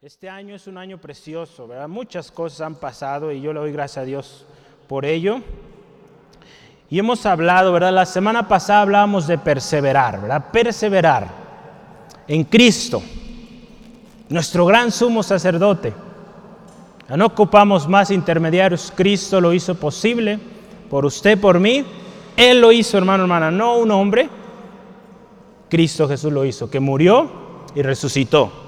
Este año es un año precioso, ¿verdad? Muchas cosas han pasado y yo le doy gracias a Dios por ello. Y hemos hablado, ¿verdad? La semana pasada hablábamos de perseverar, ¿verdad? Perseverar en Cristo, nuestro gran sumo sacerdote. No ocupamos más intermediarios, Cristo lo hizo posible por usted, por mí. Él lo hizo, hermano, hermana, no un hombre. Cristo Jesús lo hizo, que murió y resucitó.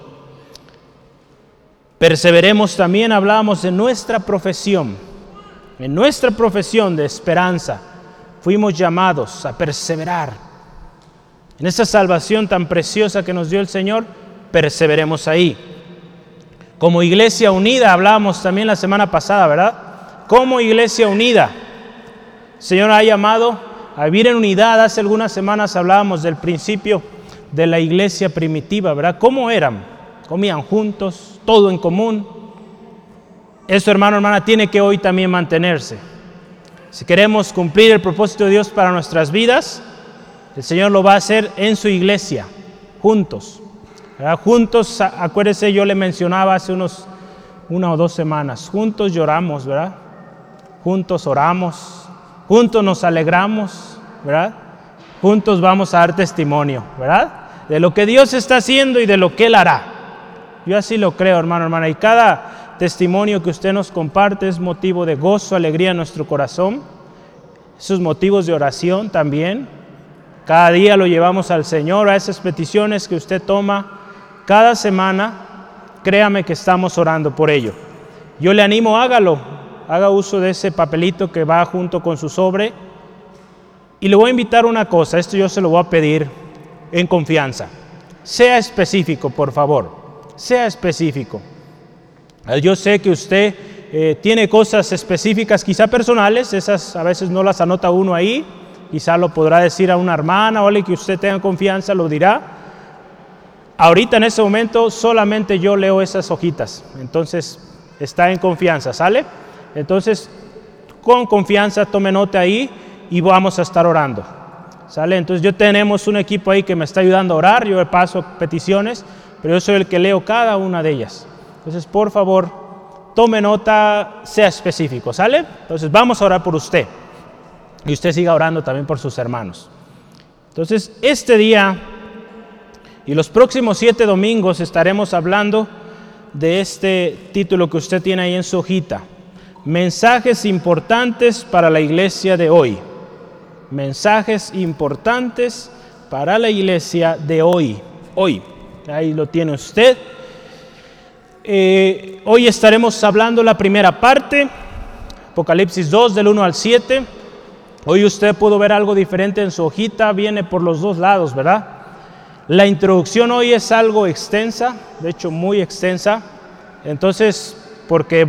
Perseveremos también, hablábamos de nuestra profesión. En nuestra profesión de esperanza fuimos llamados a perseverar. En esa salvación tan preciosa que nos dio el Señor, perseveremos ahí. Como iglesia unida, hablábamos también la semana pasada, ¿verdad? Como iglesia unida. El Señor ha llamado a vivir en unidad. Hace algunas semanas hablábamos del principio de la iglesia primitiva, ¿verdad? ¿Cómo eran? Comían juntos, todo en común. Eso, hermano, hermana, tiene que hoy también mantenerse. Si queremos cumplir el propósito de Dios para nuestras vidas, el Señor lo va a hacer en su iglesia, juntos. Juntos, acuérdese, yo le mencionaba hace unos una o dos semanas, juntos lloramos, ¿verdad? Juntos oramos, juntos nos alegramos, ¿verdad? Juntos vamos a dar testimonio, ¿verdad? De lo que Dios está haciendo y de lo que Él hará. Yo así lo creo, hermano, hermana. Y cada testimonio que usted nos comparte es motivo de gozo, alegría en nuestro corazón. Esos motivos de oración también. Cada día lo llevamos al Señor, a esas peticiones que usted toma cada semana. Créame que estamos orando por ello. Yo le animo, hágalo. Haga uso de ese papelito que va junto con su sobre. Y le voy a invitar una cosa, esto yo se lo voy a pedir en confianza. Sea específico, por favor sea específico. Yo sé que usted eh, tiene cosas específicas, quizá personales, esas a veces no las anota uno ahí, quizá lo podrá decir a una hermana o alguien que usted tenga confianza, lo dirá. Ahorita en ese momento solamente yo leo esas hojitas, entonces está en confianza, ¿sale? Entonces, con confianza tome nota ahí y vamos a estar orando. ¿Sale? Entonces yo tenemos un equipo ahí que me está ayudando a orar, yo paso peticiones, pero yo soy el que leo cada una de ellas. Entonces, por favor, tome nota, sea específico, ¿sale? Entonces, vamos a orar por usted. Y usted siga orando también por sus hermanos. Entonces, este día y los próximos siete domingos estaremos hablando de este título que usted tiene ahí en su hojita. Mensajes importantes para la iglesia de hoy. Mensajes importantes para la iglesia de hoy. Hoy. Ahí lo tiene usted. Eh, hoy estaremos hablando la primera parte, Apocalipsis 2 del 1 al 7. Hoy usted pudo ver algo diferente en su hojita, viene por los dos lados, ¿verdad? La introducción hoy es algo extensa, de hecho muy extensa. Entonces, porque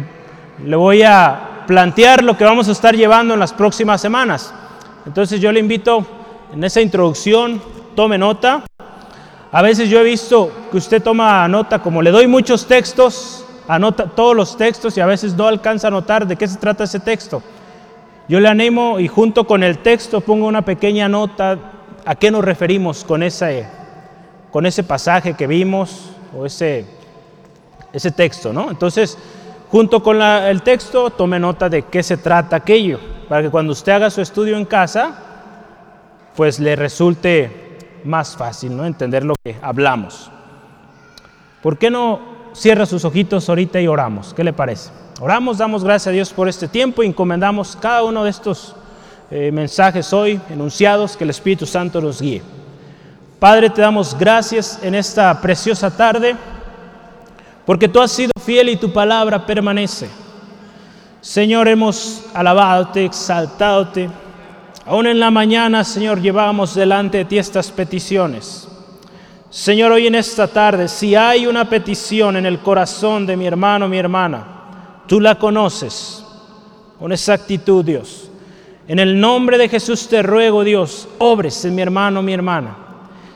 le voy a plantear lo que vamos a estar llevando en las próximas semanas. Entonces yo le invito en esa introducción, tome nota. A veces yo he visto que usted toma nota, como le doy muchos textos, anota todos los textos y a veces no alcanza a notar de qué se trata ese texto. Yo le animo y junto con el texto pongo una pequeña nota a qué nos referimos con ese, con ese pasaje que vimos o ese, ese texto, ¿no? Entonces, junto con el texto, tome nota de qué se trata aquello, para que cuando usted haga su estudio en casa, pues le resulte más fácil, ¿no? Entender lo que hablamos. ¿Por qué no cierra sus ojitos ahorita y oramos? ¿Qué le parece? Oramos, damos gracias a Dios por este tiempo y encomendamos cada uno de estos eh, mensajes hoy enunciados que el Espíritu Santo nos guíe. Padre, te damos gracias en esta preciosa tarde porque tú has sido fiel y tu palabra permanece. Señor, hemos alabado, exaltadote Aún en la mañana, Señor, llevamos delante de ti estas peticiones. Señor, hoy en esta tarde, si hay una petición en el corazón de mi hermano, mi hermana, tú la conoces con exactitud, Dios. En el nombre de Jesús te ruego, Dios, obres en mi hermano, mi hermana.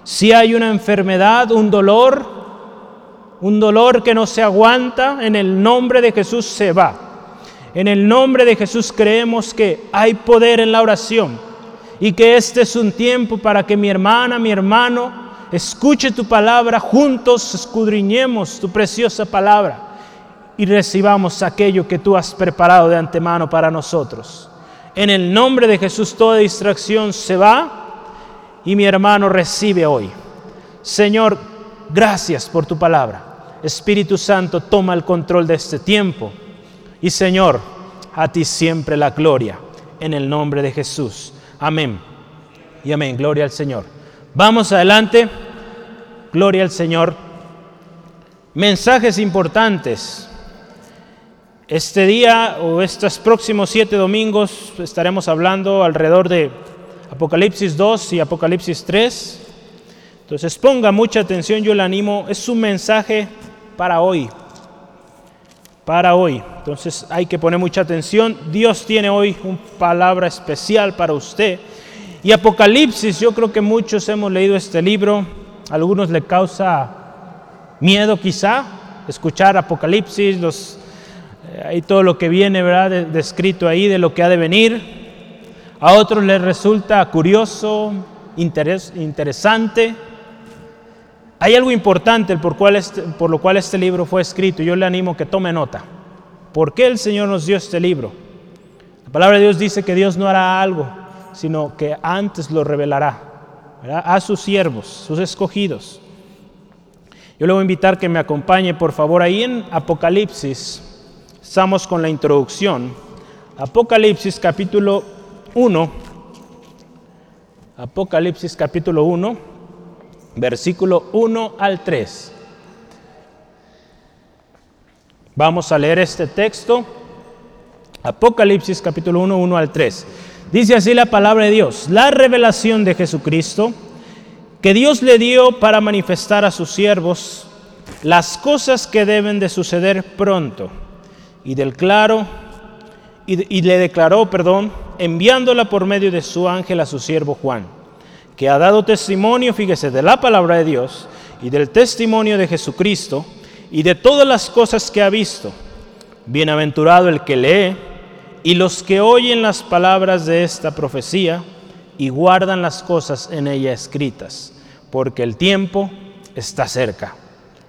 Si hay una enfermedad, un dolor, un dolor que no se aguanta, en el nombre de Jesús se va. En el nombre de Jesús creemos que hay poder en la oración y que este es un tiempo para que mi hermana, mi hermano, escuche tu palabra, juntos escudriñemos tu preciosa palabra y recibamos aquello que tú has preparado de antemano para nosotros. En el nombre de Jesús toda distracción se va y mi hermano recibe hoy. Señor, gracias por tu palabra. Espíritu Santo, toma el control de este tiempo. Y Señor, a ti siempre la gloria. En el nombre de Jesús. Amén. Y amén. Gloria al Señor. Vamos adelante. Gloria al Señor. Mensajes importantes. Este día o estos próximos siete domingos estaremos hablando alrededor de Apocalipsis 2 y Apocalipsis 3. Entonces ponga mucha atención, yo le animo, es un mensaje para hoy, para hoy. Entonces hay que poner mucha atención. Dios tiene hoy una palabra especial para usted. Y Apocalipsis, yo creo que muchos hemos leído este libro, algunos le causa miedo quizá escuchar Apocalipsis, los, eh, todo lo que viene, ¿verdad? Descrito ahí de lo que ha de venir. A otros les resulta curioso, interesante. Hay algo importante este, por lo cual este libro fue escrito. Yo le animo que tome nota. ¿Por qué el Señor nos dio este libro? La palabra de Dios dice que Dios no hará algo, sino que antes lo revelará a sus siervos, sus escogidos. Yo le voy a invitar que me acompañe, por favor, ahí en Apocalipsis. Estamos con la introducción. Apocalipsis capítulo 1, Apocalipsis capítulo 1, versículo 1 al 3. Vamos a leer este texto. Apocalipsis capítulo 1, 1 al 3. Dice así la palabra de Dios, la revelación de Jesucristo que Dios le dio para manifestar a sus siervos las cosas que deben de suceder pronto y del claro y, le declaró, perdón, enviándola por medio de su ángel a su siervo Juan, que ha dado testimonio, fíjese, de la palabra de Dios y del testimonio de Jesucristo y de todas las cosas que ha visto. Bienaventurado el que lee y los que oyen las palabras de esta profecía y guardan las cosas en ella escritas, porque el tiempo está cerca.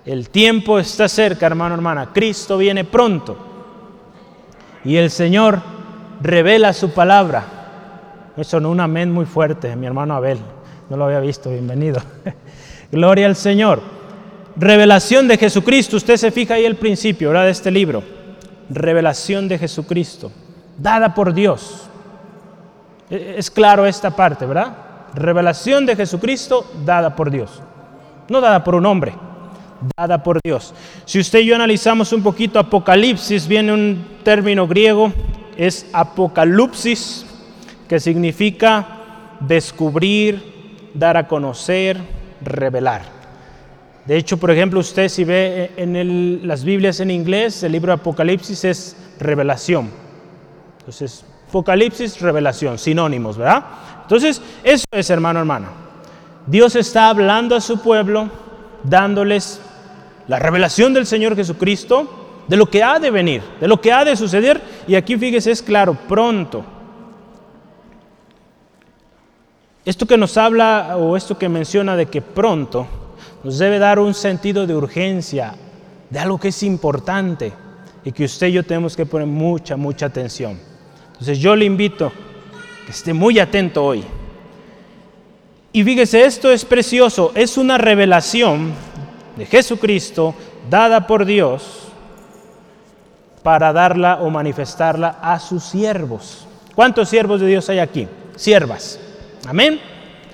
El tiempo está cerca, hermano, hermana. Cristo viene pronto. Y el Señor revela su palabra. Eso no un amén muy fuerte, mi hermano Abel. No lo había visto, bienvenido. Gloria al Señor. Revelación de Jesucristo. Usted se fija ahí el principio, ¿verdad? De este libro. Revelación de Jesucristo. Dada por Dios. E, es claro esta parte, ¿verdad? Revelación de Jesucristo dada por Dios. No dada por un hombre dada por Dios. Si usted y yo analizamos un poquito Apocalipsis, viene un término griego, es apocalipsis, que significa descubrir, dar a conocer, revelar. De hecho, por ejemplo, usted si ve en las Biblias en inglés, el libro de Apocalipsis es revelación. Entonces, Apocalipsis, revelación, sinónimos, ¿verdad? Entonces, eso es, hermano, hermana. Dios está hablando a su pueblo, dándoles la revelación del Señor Jesucristo, de lo que ha de venir, de lo que ha de suceder. Y aquí fíjese, es claro, pronto. Esto que nos habla o esto que menciona de que pronto nos debe dar un sentido de urgencia, de algo que es importante y que usted y yo tenemos que poner mucha, mucha atención. Entonces yo le invito que esté muy atento hoy. Y fíjese, esto es precioso, es una revelación de Jesucristo dada por Dios para darla o manifestarla a sus siervos. ¿Cuántos siervos de Dios hay aquí? Siervas. Amén.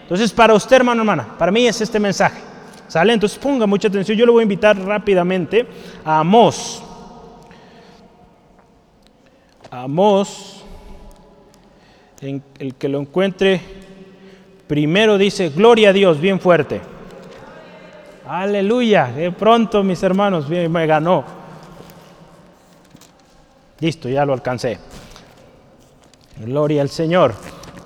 Entonces, para usted, hermano, hermana, para mí es este mensaje. ¿Sale? Entonces ponga mucha atención. Yo le voy a invitar rápidamente a Amós. Amós, en el que lo encuentre, primero dice, gloria a Dios, bien fuerte. Aleluya. De pronto, mis hermanos, me ganó. Listo, ya lo alcancé. Gloria al Señor.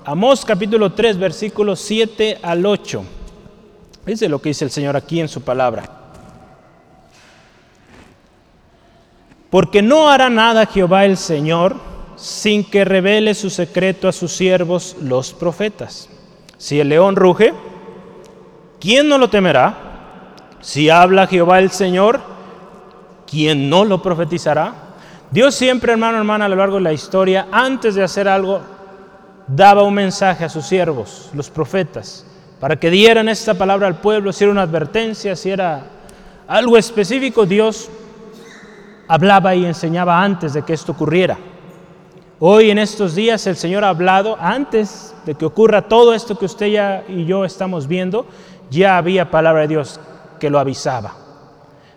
Amós capítulo 3, versículos 7 al 8. Dice lo que dice el Señor aquí en su palabra. Porque no hará nada Jehová el Señor sin que revele su secreto a sus siervos los profetas. Si el león ruge, ¿quién no lo temerá? Si habla Jehová el Señor, ¿quién no lo profetizará? Dios siempre, hermano, hermana, a lo largo de la historia, antes de hacer algo, daba un mensaje a sus siervos, los profetas, para que dieran esta palabra al pueblo, si era una advertencia, si era algo específico, Dios hablaba y enseñaba antes de que esto ocurriera. Hoy en estos días el Señor ha hablado antes de que ocurra todo esto que usted ya y yo estamos viendo, ya había palabra de Dios que lo avisaba.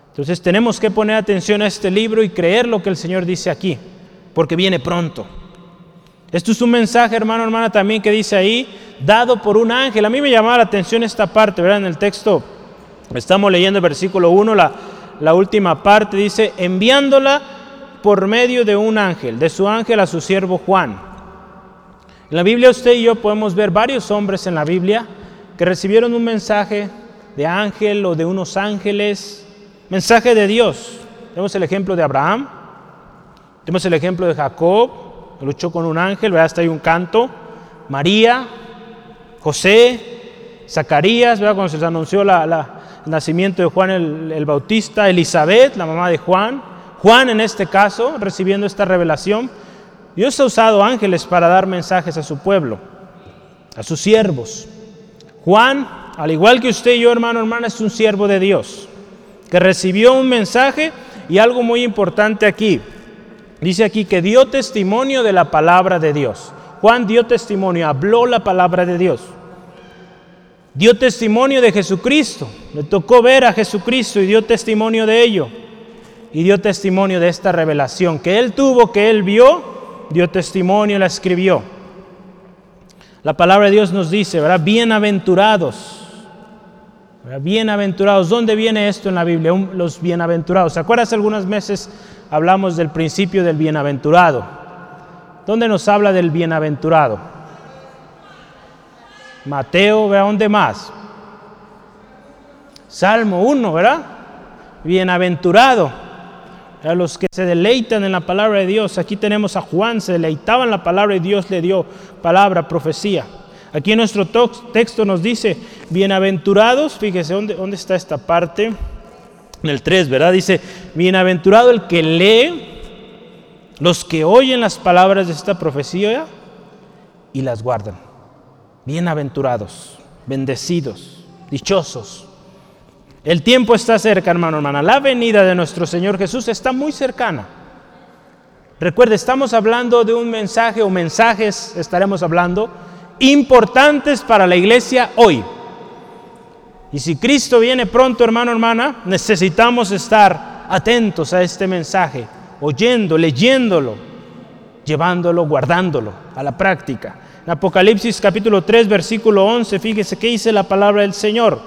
Entonces tenemos que poner atención a este libro y creer lo que el Señor dice aquí, porque viene pronto. Esto es un mensaje, hermano, hermana, también que dice ahí, dado por un ángel. A mí me llamaba la atención esta parte, ¿verdad? En el texto, estamos leyendo el versículo 1, la, la última parte dice, enviándola por medio de un ángel, de su ángel a su siervo Juan. En la Biblia usted y yo podemos ver varios hombres en la Biblia que recibieron un mensaje de ángel o de unos ángeles, mensaje de Dios. Tenemos el ejemplo de Abraham, tenemos el ejemplo de Jacob, luchó con un ángel, ¿verdad? hasta hay un canto, María, José, Zacarías, ¿verdad? cuando se anunció el nacimiento de Juan el, el Bautista, Elizabeth, la mamá de Juan, Juan en este caso, recibiendo esta revelación, Dios ha usado ángeles para dar mensajes a su pueblo, a sus siervos. Juan, al igual que usted y yo, hermano, hermana, es un siervo de Dios, que recibió un mensaje y algo muy importante aquí. Dice aquí que dio testimonio de la palabra de Dios. Juan dio testimonio, habló la palabra de Dios. Dio testimonio de Jesucristo. Le tocó ver a Jesucristo y dio testimonio de ello y dio testimonio de esta revelación que él tuvo, que él vio, dio testimonio, la escribió. La palabra de Dios nos dice, ¿verdad? Bienaventurados. Bienaventurados. ¿Dónde viene esto en la Biblia? Los bienaventurados. ¿Se acuerdas? Algunas veces hablamos del principio del bienaventurado. ¿Dónde nos habla del bienaventurado? Mateo, ¿verdad? ¿Dónde más? Salmo 1, ¿verdad? Bienaventurado a los que se deleitan en la palabra de Dios. Aquí tenemos a Juan, se deleitaba en la palabra y Dios le dio palabra, profecía. Aquí en nuestro texto nos dice, bienaventurados, fíjese, ¿dónde, dónde está esta parte? En el 3, ¿verdad? Dice, bienaventurado el que lee, los que oyen las palabras de esta profecía y las guardan. Bienaventurados, bendecidos, dichosos. El tiempo está cerca, hermano, hermana. La venida de nuestro Señor Jesús está muy cercana. Recuerde, estamos hablando de un mensaje o mensajes, estaremos hablando, importantes para la iglesia hoy. Y si Cristo viene pronto, hermano, hermana, necesitamos estar atentos a este mensaje, oyendo, leyéndolo, llevándolo, guardándolo a la práctica. En Apocalipsis capítulo 3, versículo 11, fíjese qué dice la palabra del Señor.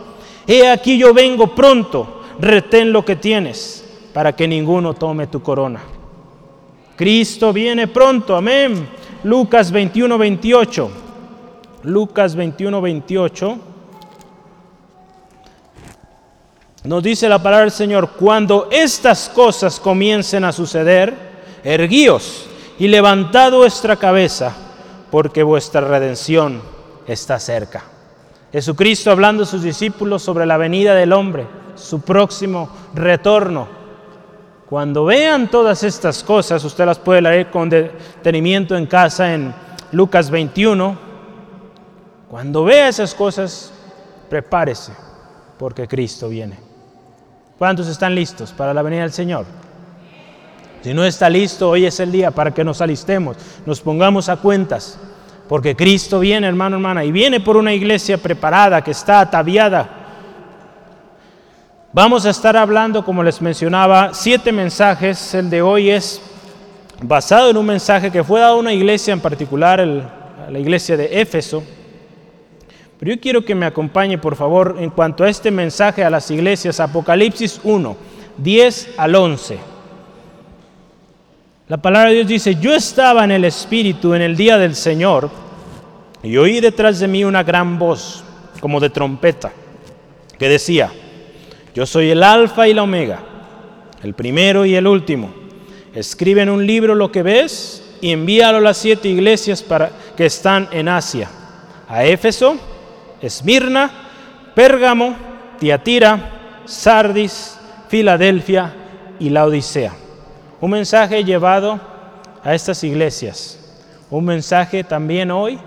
He aquí yo vengo pronto, retén lo que tienes, para que ninguno tome tu corona. Cristo viene pronto, amén. Lucas 21, 28. Lucas 21, 28. Nos dice la palabra del Señor, cuando estas cosas comiencen a suceder, erguíos y levantad vuestra cabeza, porque vuestra redención está cerca. Jesucristo hablando a sus discípulos sobre la venida del hombre, su próximo retorno. Cuando vean todas estas cosas, usted las puede leer con detenimiento en casa en Lucas 21. Cuando vea esas cosas, prepárese, porque Cristo viene. ¿Cuántos están listos para la venida del Señor? Si no está listo, hoy es el día para que nos alistemos, nos pongamos a cuentas porque Cristo viene, hermano, hermana, y viene por una iglesia preparada, que está ataviada. Vamos a estar hablando, como les mencionaba, siete mensajes. El de hoy es basado en un mensaje que fue dado a una iglesia en particular, a la iglesia de Éfeso. Pero yo quiero que me acompañe, por favor, en cuanto a este mensaje a las iglesias, Apocalipsis 1, 10 al 11. La palabra de Dios dice, yo estaba en el Espíritu en el día del Señor y oí detrás de mí una gran voz, como de trompeta, que decía, yo soy el alfa y la omega, el primero y el último. Escribe en un libro lo que ves y envíalo a las siete iglesias para, que están en Asia, a Éfeso, Esmirna, Pérgamo, Tiatira, Sardis, Filadelfia y la Odisea. Un mensaje llevado a estas iglesias. Un mensaje también hoy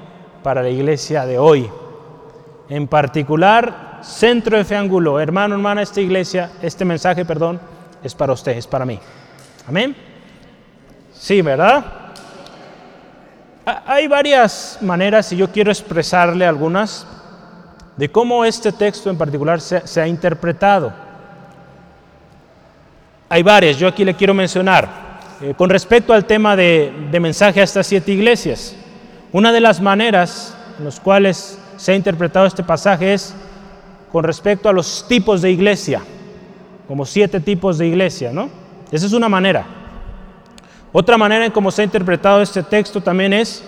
para la iglesia de hoy. En particular, Centro de Fe Ángulo. Hermano, hermana, esta iglesia, este mensaje, perdón, es para usted, es para mí. Amén. Sí, ¿verdad? Hay varias maneras, y yo quiero expresarle algunas, de cómo este texto en particular se, ha interpretado. Hay varias, yo aquí le quiero mencionar. Eh, con respecto al tema de, de mensaje a estas siete iglesias, una de las maneras en las cuales se ha interpretado este pasaje es con respecto a los tipos de iglesia, como siete tipos de iglesia, ¿no? Esa es una manera. Otra manera en cómo se ha interpretado este texto también es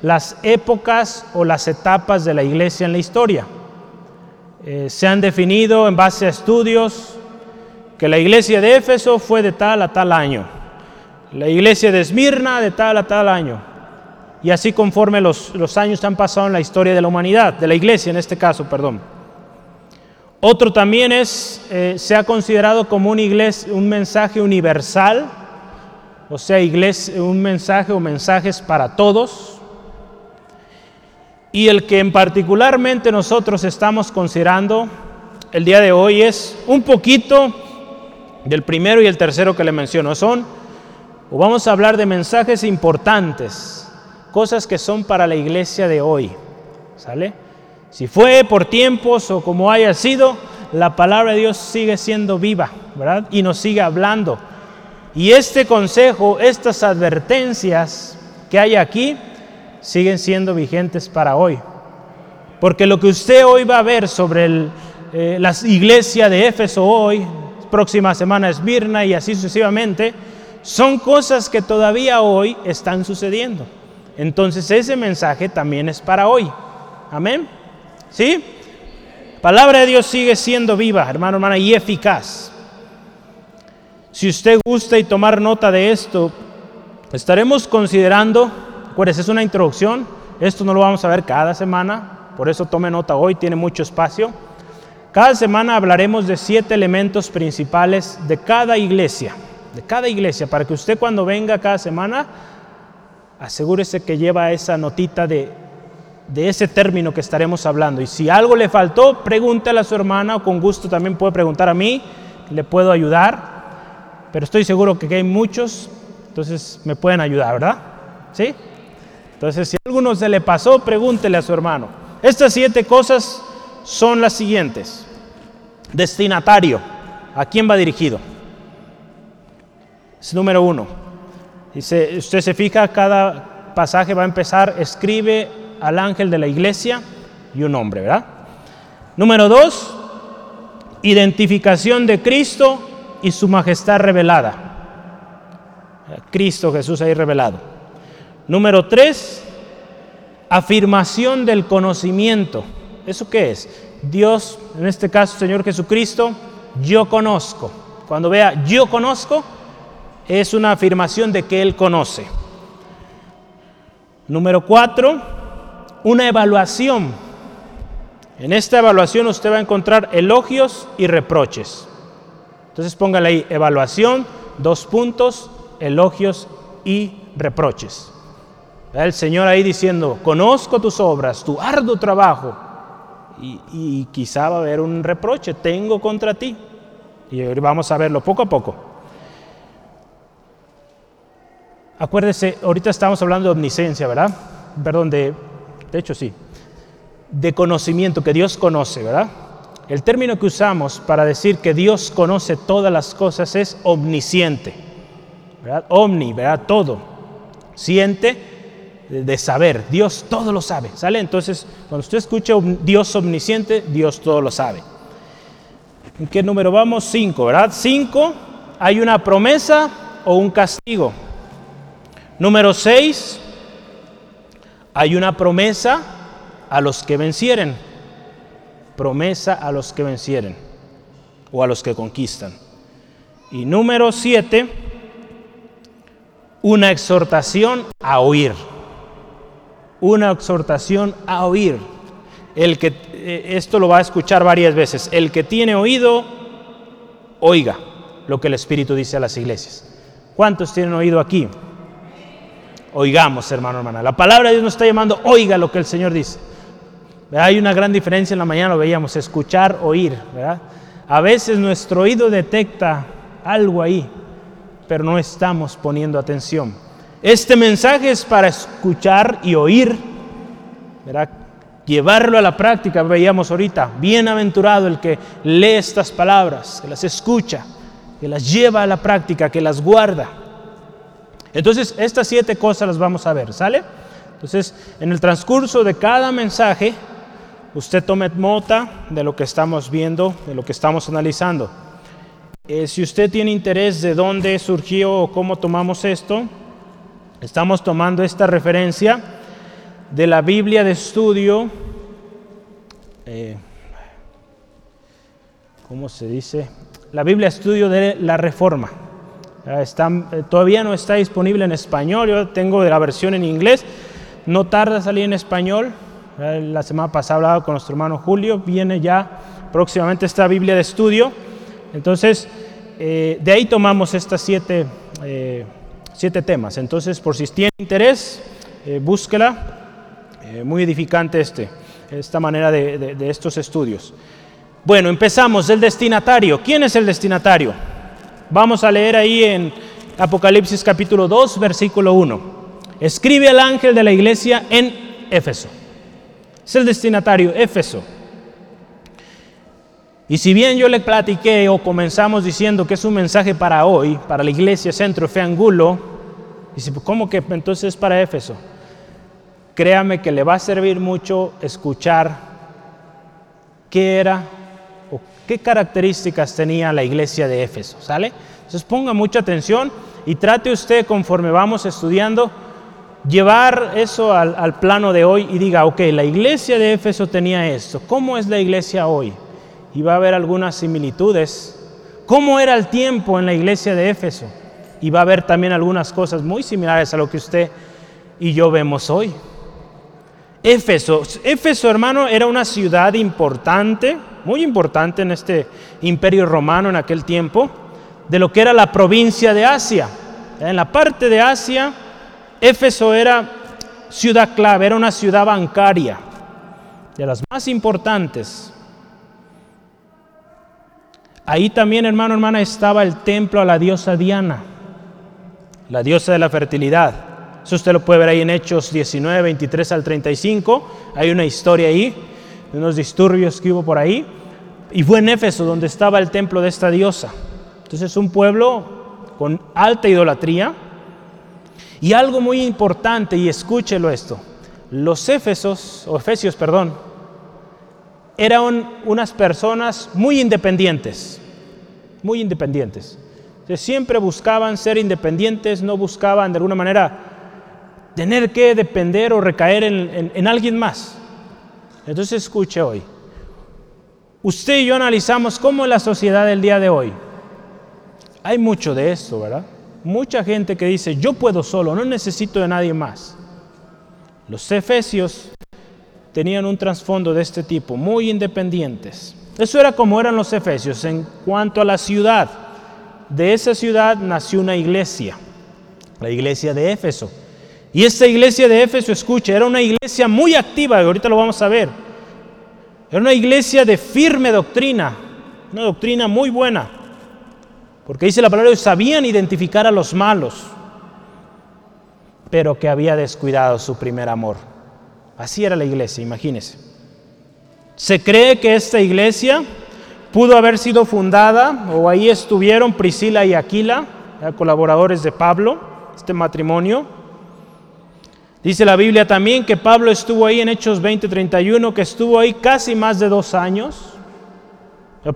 las épocas o las etapas de la iglesia en la historia. Eh, se han definido en base a estudios que la iglesia de Éfeso fue de tal a tal año, la iglesia de Esmirna de tal a tal año, y así conforme los, los años han pasado en la historia de la humanidad, de la iglesia en este caso, perdón. Otro también es, eh, se ha considerado como un, iglesia, un mensaje universal, o sea, iglesia, un mensaje o mensajes para todos. Y el que en particularmente nosotros estamos considerando el día de hoy es un poquito del primero y el tercero que le menciono. Son, o vamos a hablar de mensajes importantes, cosas que son para la iglesia de hoy. ¿Sale? Si fue por tiempos o como haya sido, la palabra de Dios sigue siendo viva, ¿verdad? Y nos sigue hablando. Y este consejo, estas advertencias que hay aquí, siguen siendo vigentes para hoy. Porque lo que usted hoy va a ver sobre el, eh, la iglesia de Éfeso hoy, próxima semana es Mirna y así sucesivamente, son cosas que todavía hoy están sucediendo. Entonces ese mensaje también es para hoy. Amén. ¿Sí? Palabra de Dios sigue siendo viva, hermano, hermana, y eficaz. Si usted gusta y tomar nota de esto, estaremos considerando, acuérdense, es una introducción, esto no lo vamos a ver cada semana, por eso tome nota hoy, tiene mucho espacio. Cada semana hablaremos de siete elementos principales de cada iglesia, de cada iglesia, para que usted cuando venga cada semana, asegúrese que lleva esa notita de de ese término que estaremos hablando. Y si algo le faltó, pregúntale a su hermana o con gusto también puede preguntar a mí, le puedo ayudar. Pero estoy seguro que hay muchos, entonces me pueden ayudar, ¿verdad? ¿Sí? Entonces, si a alguno se le pasó, pregúntele a su hermano. Estas siete cosas son las siguientes. Destinatario, ¿a quién va dirigido? Es número uno. Dice, usted se fija, cada pasaje va a empezar, escribe al ángel de la iglesia y un hombre, ¿verdad? Número dos, identificación de Cristo y su majestad revelada. Cristo Jesús ahí revelado. Número tres, afirmación del conocimiento. ¿Eso qué es? Dios, en este caso Señor Jesucristo, yo conozco. Cuando vea yo conozco, es una afirmación de que Él conoce. Número cuatro, una evaluación. En esta evaluación usted va a encontrar elogios y reproches. Entonces póngale ahí evaluación, dos puntos, elogios y reproches. El Señor ahí diciendo, conozco tus obras, tu arduo trabajo, y, y, quizá va a haber un reproche, tengo contra ti. Y vamos a verlo poco a poco. Acuérdese, ahorita estamos hablando de omnisciencia, ¿verdad? Perdón, de de hecho sí, de conocimiento, que Dios conoce, ¿verdad? El término que usamos para decir que Dios conoce todas las cosas es omnisciente, ¿verdad? Omni, ¿verdad? Todo. Siente de saber, Dios todo lo sabe, ¿sale? Entonces, cuando usted escucha Dios omnisciente, Dios todo lo sabe. ¿En qué número vamos? Cinco, ¿verdad? Cinco, hay una promesa o un castigo. Número seis, hay una promesa a los que vencieren. Promesa a los que vencieren o a los que conquistan. Y número siete, una exhortación a oír. Una exhortación a oír. el que, eh, esto lo va a escuchar varias veces, el que tiene oído, oiga lo que el Espíritu dice a las iglesias. ¿Cuántos tienen oído aquí? Oigamos, hermano, hermana. La palabra de Dios nos está llamando, oiga lo que el Señor dice. Hay una gran diferencia en la mañana, lo veíamos, escuchar, oír. A veces nuestro oído detecta algo ahí, pero no estamos poniendo atención. Este mensaje es para escuchar y oír, llevarlo a la práctica, veíamos ahorita, bienaventurado el que lee estas palabras, que las escucha, que las lleva a la práctica, que las guarda. Entonces, estas siete cosas las vamos a ver, ¿sale? Entonces, en el transcurso de cada mensaje, usted tome nota de lo que estamos viendo, de lo que estamos analizando. Eh, si usted tiene interés de dónde surgió o cómo tomamos esto, estamos tomando esta referencia de la Biblia de estudio, eh, ¿cómo se dice? La Biblia de estudio de la Reforma. Eh, todavía no está disponible en español, yo tengo la versión en inglés, no tarda en salir en español, la semana pasada hablaba con nuestro hermano Julio, viene ya próximamente esta Biblia de estudio. Entonces, eh, de ahí tomamos estas siete, siete, temas. Entonces, por si tiene interés, eh, búsquela. muy edificante este, esta manera de, de estos estudios. Bueno, empezamos. El destinatario. ¿Quién es el destinatario? Vamos a leer ahí en Apocalipsis capítulo 2, versículo 1. Escribe al ángel de la iglesia en Éfeso. Es el destinatario, Éfeso. Y si bien yo le platiqué o comenzamos diciendo que es un mensaje para hoy, para la iglesia Centro Fe Angulo, dice, ¿cómo que entonces es para Éfeso? Créame que le va a servir mucho escuchar qué era o qué características tenía la iglesia de Éfeso, ¿sale? Entonces ponga mucha atención y trate usted conforme vamos estudiando llevar eso al, plano de hoy y diga, ok, la iglesia de Éfeso tenía esto, ¿cómo es la iglesia hoy? Y va a haber algunas similitudes. ¿Cómo era el tiempo en la iglesia de Éfeso? Y va a haber también algunas cosas muy similares a lo que usted y yo vemos hoy. Éfeso, Éfeso hermano era una ciudad importante, muy importante en este imperio romano en aquel tiempo, de lo que era la provincia de Asia. En la parte de Asia, Éfeso era ciudad clave, era una ciudad bancaria, de las más importantes. Ahí también, hermano, hermana, estaba el templo a la diosa Diana, la diosa de la fertilidad. Eso usted lo puede ver ahí en Hechos 19, 23 al 35. Hay una historia ahí, de unos disturbios que hubo por ahí. Y fue en Éfeso donde estaba el templo de esta diosa. Entonces, un pueblo con alta idolatría, y algo muy importante, y escúchelo esto, los Éfesos, o Efesios, perdón, eran unas personas muy independientes, muy independientes. siempre buscaban ser independientes, no buscaban de alguna manera tener que depender o recaer en, en alguien más. Entonces escuche hoy. Usted y yo analizamos cómo la sociedad del día de hoy. Hay mucho de esto, ¿verdad? mucha gente que dice, yo puedo solo, no necesito de nadie más. Los efesios tenían un trasfondo de este tipo, muy independientes. Eso era como eran los efesios. En cuanto a la ciudad, de esa ciudad nació una iglesia, la iglesia de Éfeso. Y esta iglesia de Éfeso, escucha, era una iglesia muy activa, ahorita lo vamos a ver. Era una iglesia de firme doctrina, una doctrina muy buena. Porque dice la palabra, sabían identificar a los malos, pero que había descuidado su primer amor. Así era la iglesia, imagínense. Se cree que esta iglesia pudo haber sido fundada, o ahí estuvieron Priscila y Aquila, colaboradores de Pablo, este matrimonio. Dice la Biblia también que Pablo estuvo ahí en Hechos 20:31, que estuvo ahí casi más de dos años.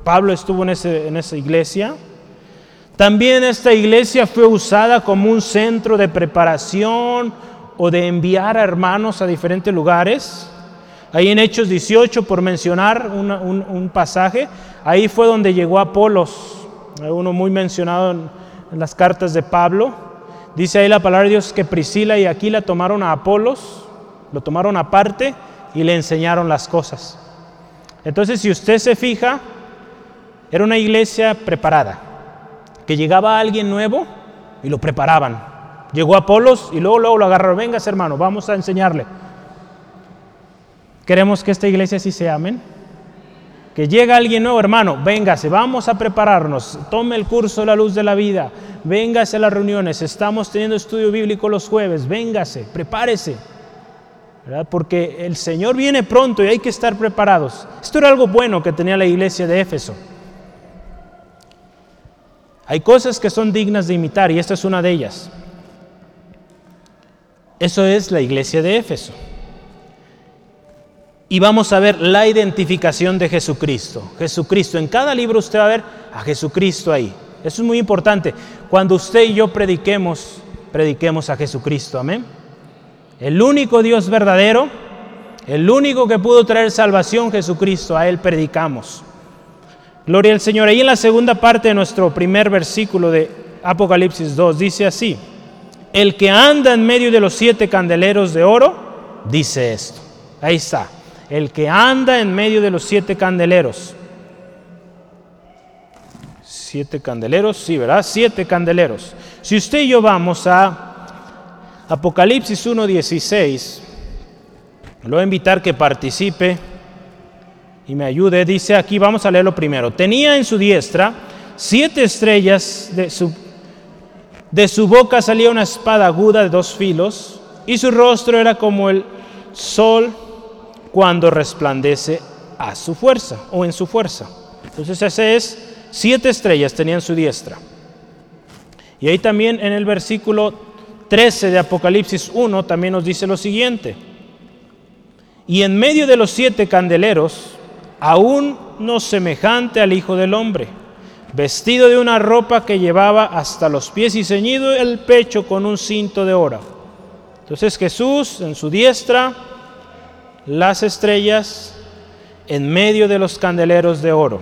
Pablo estuvo en, en esa iglesia. También esta iglesia fue usada como un centro de preparación o de enviar a hermanos a diferentes lugares. Ahí en Hechos 18, por mencionar un, pasaje, ahí fue donde llegó Apolos, uno muy mencionado en, las cartas de Pablo. Dice ahí la palabra de Dios que Priscila y Aquila tomaron a Apolos, lo tomaron aparte y le enseñaron las cosas. Entonces, si usted se fija, era una iglesia preparada, que llegaba alguien nuevo y lo preparaban. Llegó Apolos y luego, luego lo agarraron, vengas hermano, vamos a enseñarle. Queremos que esta iglesia así sea, amén. Que llega alguien nuevo, hermano, véngase, vamos a prepararnos, tome el curso de la luz de la vida, véngase a las reuniones, estamos teniendo estudio bíblico los jueves, véngase, prepárese. Porque el Señor viene pronto y hay que estar preparados. Esto era algo bueno que tenía la iglesia de Éfeso. Hay cosas que son dignas de imitar y esta es una de ellas. Eso es la iglesia de Éfeso. Y vamos a ver la identificación de Jesucristo. Jesucristo, en cada libro usted va a ver a Jesucristo ahí. Eso es muy importante. Cuando usted y yo prediquemos, prediquemos a Jesucristo. Amén. El único Dios verdadero, el único que pudo traer salvación, Jesucristo, a Él predicamos. Gloria al Señor. Ahí en la segunda parte de nuestro primer versículo de Apocalipsis 2 dice así, el que anda en medio de los siete candeleros de oro, dice esto. Ahí está, el que anda en medio de los siete candeleros. Siete candeleros, sí, ¿verdad? Siete candeleros. Si usted y yo vamos a Apocalipsis 1.16, lo voy a invitar que participe y me ayude. Dice aquí, vamos a leerlo primero. Tenía en su diestra siete estrellas, de su, de su boca salía una espada aguda de dos filos, y su rostro era como el sol cuando resplandece a su fuerza o en su fuerza. Entonces ese es, siete estrellas tenía en su diestra. Y ahí también en el versículo 13 de Apocalipsis 1 también nos dice lo siguiente. Y en medio de los siete candeleros, aún no semejante al Hijo del Hombre, vestido de una ropa que llevaba hasta los pies y ceñido el pecho con un cinto de oro. Entonces Jesús en su diestra, las estrellas en medio de los candeleros de oro.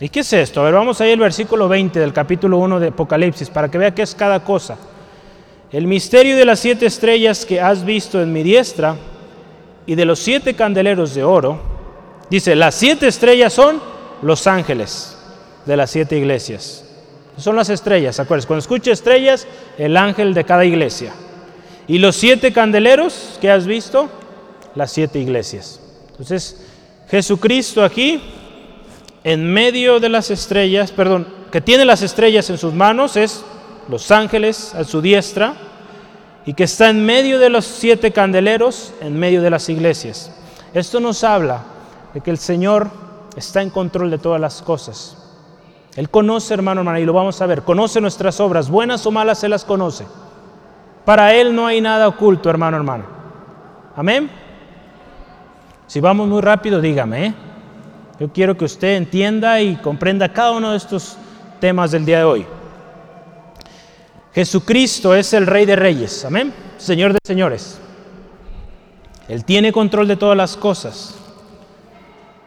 ¿Y qué es esto? A ver, vamos ahí al versículo 20 del capítulo 1 de Apocalipsis para que vea qué es cada cosa. El misterio de las siete estrellas que has visto en mi diestra y de los siete candeleros de oro, dice, las siete estrellas son los ángeles de las siete iglesias. Son las estrellas, ¿acuerdas? Cuando escuche estrellas, el ángel de cada iglesia. Y los siete candeleros que has visto, las siete iglesias. Entonces, Jesucristo aquí en medio de las estrellas, perdón, que tiene las estrellas en sus manos, es los ángeles a su diestra, y que está en medio de los siete candeleros, en medio de las iglesias. Esto nos habla de que el Señor está en control de todas las cosas. Él conoce, hermano, hermana, y lo vamos a ver, conoce nuestras obras, buenas o malas, se las conoce. Para Él no hay nada oculto, hermano, hermano. Amén. Si vamos muy rápido, dígame, ¿eh? Yo quiero que usted entienda y comprenda cada uno de estos temas del día de hoy. Jesucristo es el Rey de Reyes, amén, Señor de señores. Él tiene control de todas las cosas.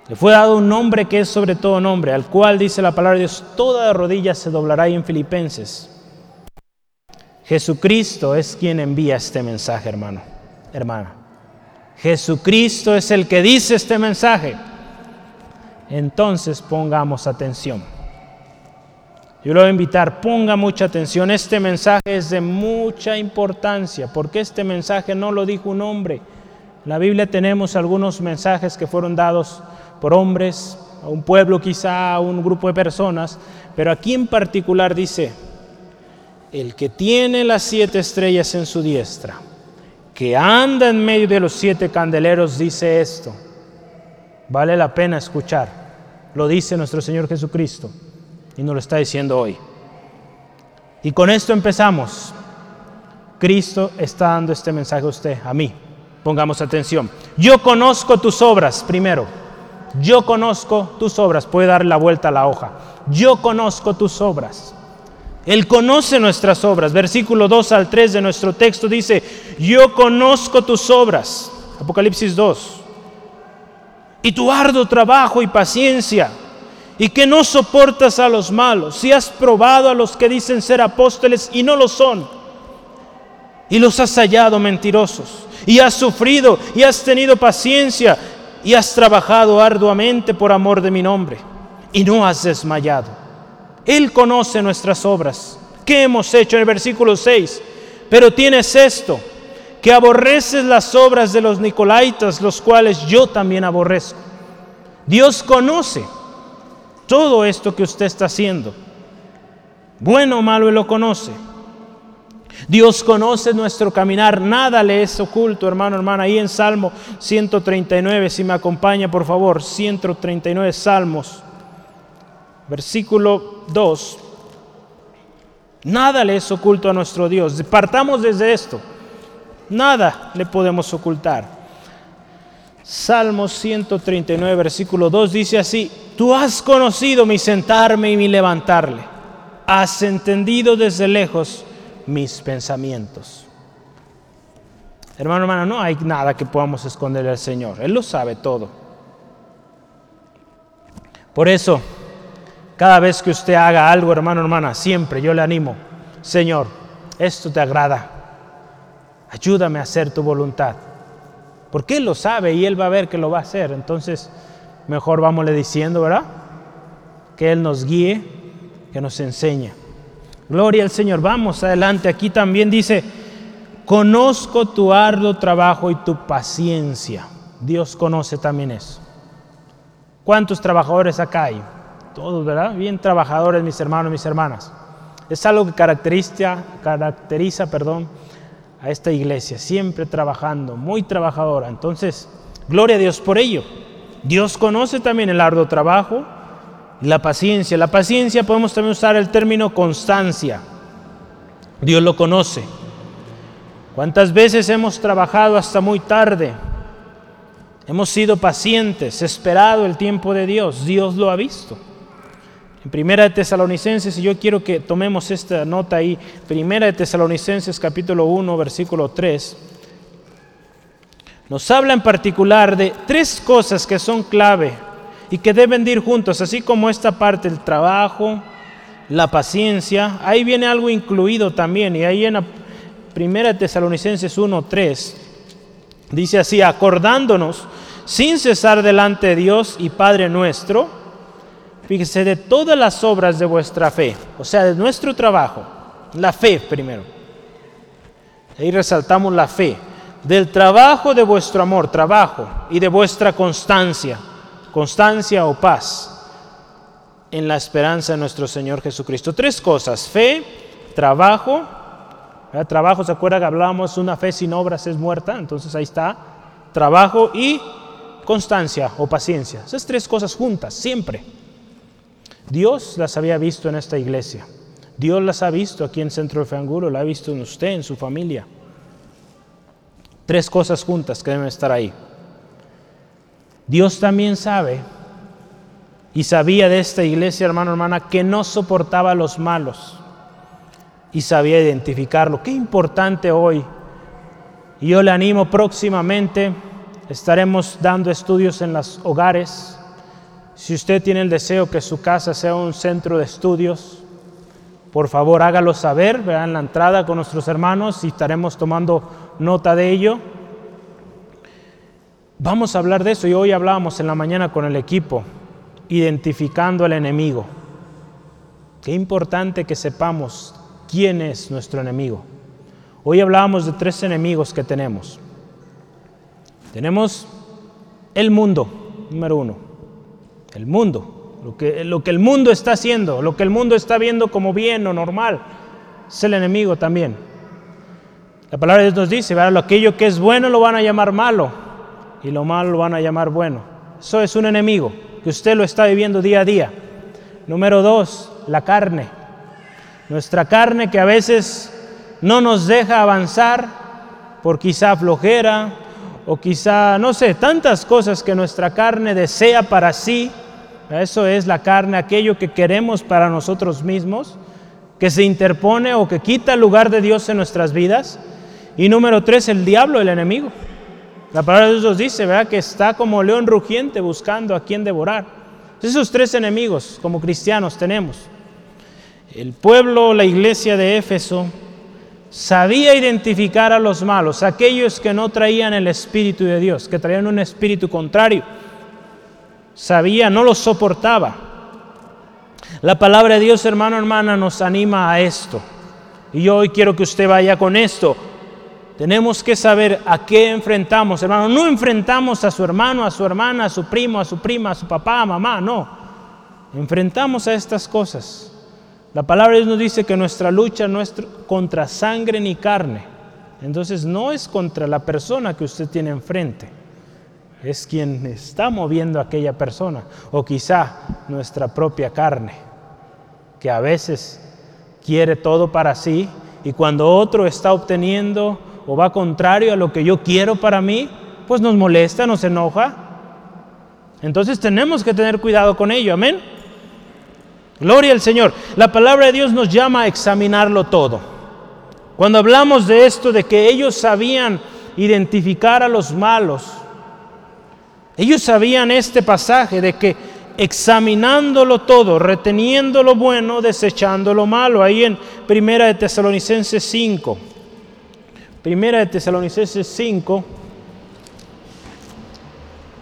Le fue dado un nombre que es sobre todo nombre, al cual dice la palabra de Dios, toda rodilla se doblará en Filipenses. Jesucristo es quien envía este mensaje, hermano, hermana. Jesucristo es el que dice este mensaje entonces pongamos atención. Yo lo voy a invitar, ponga mucha atención. Este mensaje es de mucha importancia, porque este mensaje no lo dijo un hombre. En la Biblia tenemos algunos mensajes que fueron dados por hombres, a un pueblo quizá, a un grupo de personas, pero aquí en particular dice, el que tiene las siete estrellas en su diestra, que anda en medio de los siete candeleros, dice esto. Vale la pena escuchar. Lo dice nuestro Señor Jesucristo y nos lo está diciendo hoy. Y con esto empezamos. Cristo está dando este mensaje a usted, a mí. Pongamos atención. Yo conozco tus obras, primero. Yo conozco tus obras. Puede dar la vuelta a la hoja. Yo conozco tus obras. Él conoce nuestras obras. Versículo 2 al 3 de nuestro texto dice, yo conozco tus obras. Apocalipsis 2 y tu arduo trabajo y paciencia, y que no soportas a los malos, si has probado a los que dicen ser apóstoles y no lo son, y los has hallado mentirosos, y has sufrido y has tenido paciencia y has trabajado arduamente por amor de mi nombre, y no has desmayado. Él conoce nuestras obras. ¿Qué hemos hecho en el versículo 6? Pero tienes esto, que aborreces las obras de los nicolaitas, los cuales yo también aborrezco. Dios conoce todo esto que usted está haciendo. Bueno o malo, Él lo conoce. Dios conoce nuestro caminar, nada le es oculto, hermano, hermana. Ahí en Salmo 139, si me acompaña, por favor, 139 Salmos, versículo 2. Nada le es oculto a nuestro Dios. Partamos desde esto. Nada le podemos ocultar. Salmo 139, versículo 2 dice así, tú has conocido mi sentarme y mi levantarle, has entendido desde lejos mis pensamientos. Hermano, hermano, no hay nada que podamos esconderle al Señor, Él lo sabe todo. Por eso, cada vez que usted haga algo, hermano, hermana, siempre yo le animo, Señor, esto te agrada, ayúdame a hacer tu voluntad. Porque Él lo sabe y Él va a ver que lo va a hacer. Entonces, mejor vámosle diciendo, ¿verdad? Que Él nos guíe, que nos enseñe. Gloria al Señor. Vamos adelante. Aquí también dice, conozco tu arduo trabajo y tu paciencia. Dios conoce también eso. ¿Cuántos trabajadores acá hay? Todos, ¿verdad? Bien trabajadores, mis hermanos, mis hermanas. Es algo que caracteriza, caracteriza perdón, a esta iglesia, siempre trabajando, muy trabajadora. Entonces, gloria a Dios por ello. Dios conoce también el arduo trabajo y la paciencia. La paciencia podemos también usar el término constancia. Dios lo conoce. ¿Cuántas veces hemos trabajado hasta muy tarde? Hemos sido pacientes, esperado el tiempo de Dios. Dios lo ha visto. En Primera de Tesalonicenses, y yo quiero que tomemos esta nota ahí, Primera de Tesalonicenses capítulo 1, versículo 3, nos habla en particular de tres cosas que son clave y que deben ir juntos, así como esta parte, el trabajo, la paciencia, ahí viene algo incluido también, y ahí en Primera de Tesalonicenses 1, 3, dice así, acordándonos sin cesar delante de Dios y Padre nuestro, Fíjese, de todas las obras de vuestra fe, o sea, de nuestro trabajo, la fe primero. Ahí resaltamos la fe, del trabajo de vuestro amor, trabajo, y de vuestra constancia, constancia o paz, en la esperanza de nuestro Señor Jesucristo. Tres cosas, fe, trabajo, trabajo, ¿se acuerda que hablábamos, una fe sin obras es muerta? Entonces ahí está, trabajo y constancia o paciencia. Esas tres cosas juntas, siempre. Dios las había visto en esta iglesia. Dios las ha visto aquí en Centro de Fe Angulo, la ha visto en usted, en su familia. Tres cosas juntas que deben estar ahí. Dios también sabe y sabía de esta iglesia, hermano, hermana, que no soportaba a los malos y sabía identificarlo. Qué importante hoy. Y yo le animo próximamente, estaremos dando estudios en los hogares si usted tiene el deseo que su casa sea un centro de estudios, por favor hágalo saber, vean la entrada con nuestros hermanos y estaremos tomando nota de ello. Vamos a hablar de eso y hoy hablábamos en la mañana con el equipo, identificando al enemigo. Qué importante que sepamos quién es nuestro enemigo. Hoy hablábamos de tres enemigos que tenemos. Tenemos el mundo, número uno el mundo, lo que, lo que el mundo está haciendo, lo que el mundo está viendo como bien o normal, es el enemigo también. La palabra de Dios nos dice, ¿verdad? aquello que es bueno lo van a llamar malo y lo malo lo van a llamar bueno. Eso es un enemigo que usted lo está viviendo día a día. Número dos, la carne. Nuestra carne que a veces no nos deja avanzar por quizá flojera, o quizá, no sé, tantas cosas que nuestra carne desea para sí. Eso es la carne, aquello que queremos para nosotros mismos, que se interpone o que quita el lugar de Dios en nuestras vidas. Y número tres, el diablo, el enemigo. La palabra de Dios nos dice, ¿verdad? Que está como león rugiente buscando a quien devorar. Esos tres enemigos como cristianos tenemos. El pueblo, la iglesia de Éfeso, sabía identificar a los malos, aquellos que no traían el Espíritu de Dios, que traían un espíritu contrario. Sabía, no los soportaba. La palabra de Dios, hermano, hermana, nos anima a esto. Y yo hoy quiero que usted vaya con esto. Tenemos que saber a qué enfrentamos, hermano. No enfrentamos a su hermano, a su hermana, a su primo, a su prima, a su papá, a mamá, no. Enfrentamos a estas cosas. La palabra de Dios nos dice que nuestra lucha no es contra sangre ni carne. Entonces no es contra la persona que usted tiene enfrente. Es quien está moviendo a aquella persona. O quizá nuestra propia carne, que a veces quiere todo para sí y cuando otro está obteniendo o va contrario a lo que yo quiero para mí, pues nos molesta, nos enoja. Entonces tenemos que tener cuidado con ello, amén. Gloria al Señor. La palabra de Dios nos llama a examinarlo todo. Cuando hablamos de esto, de que ellos sabían identificar a los malos, ellos sabían este pasaje de que examinándolo todo, reteniendo lo bueno, desechando lo malo, ahí en Primera de Tesalonicenses 5. Primera de Tesalonicenses 5.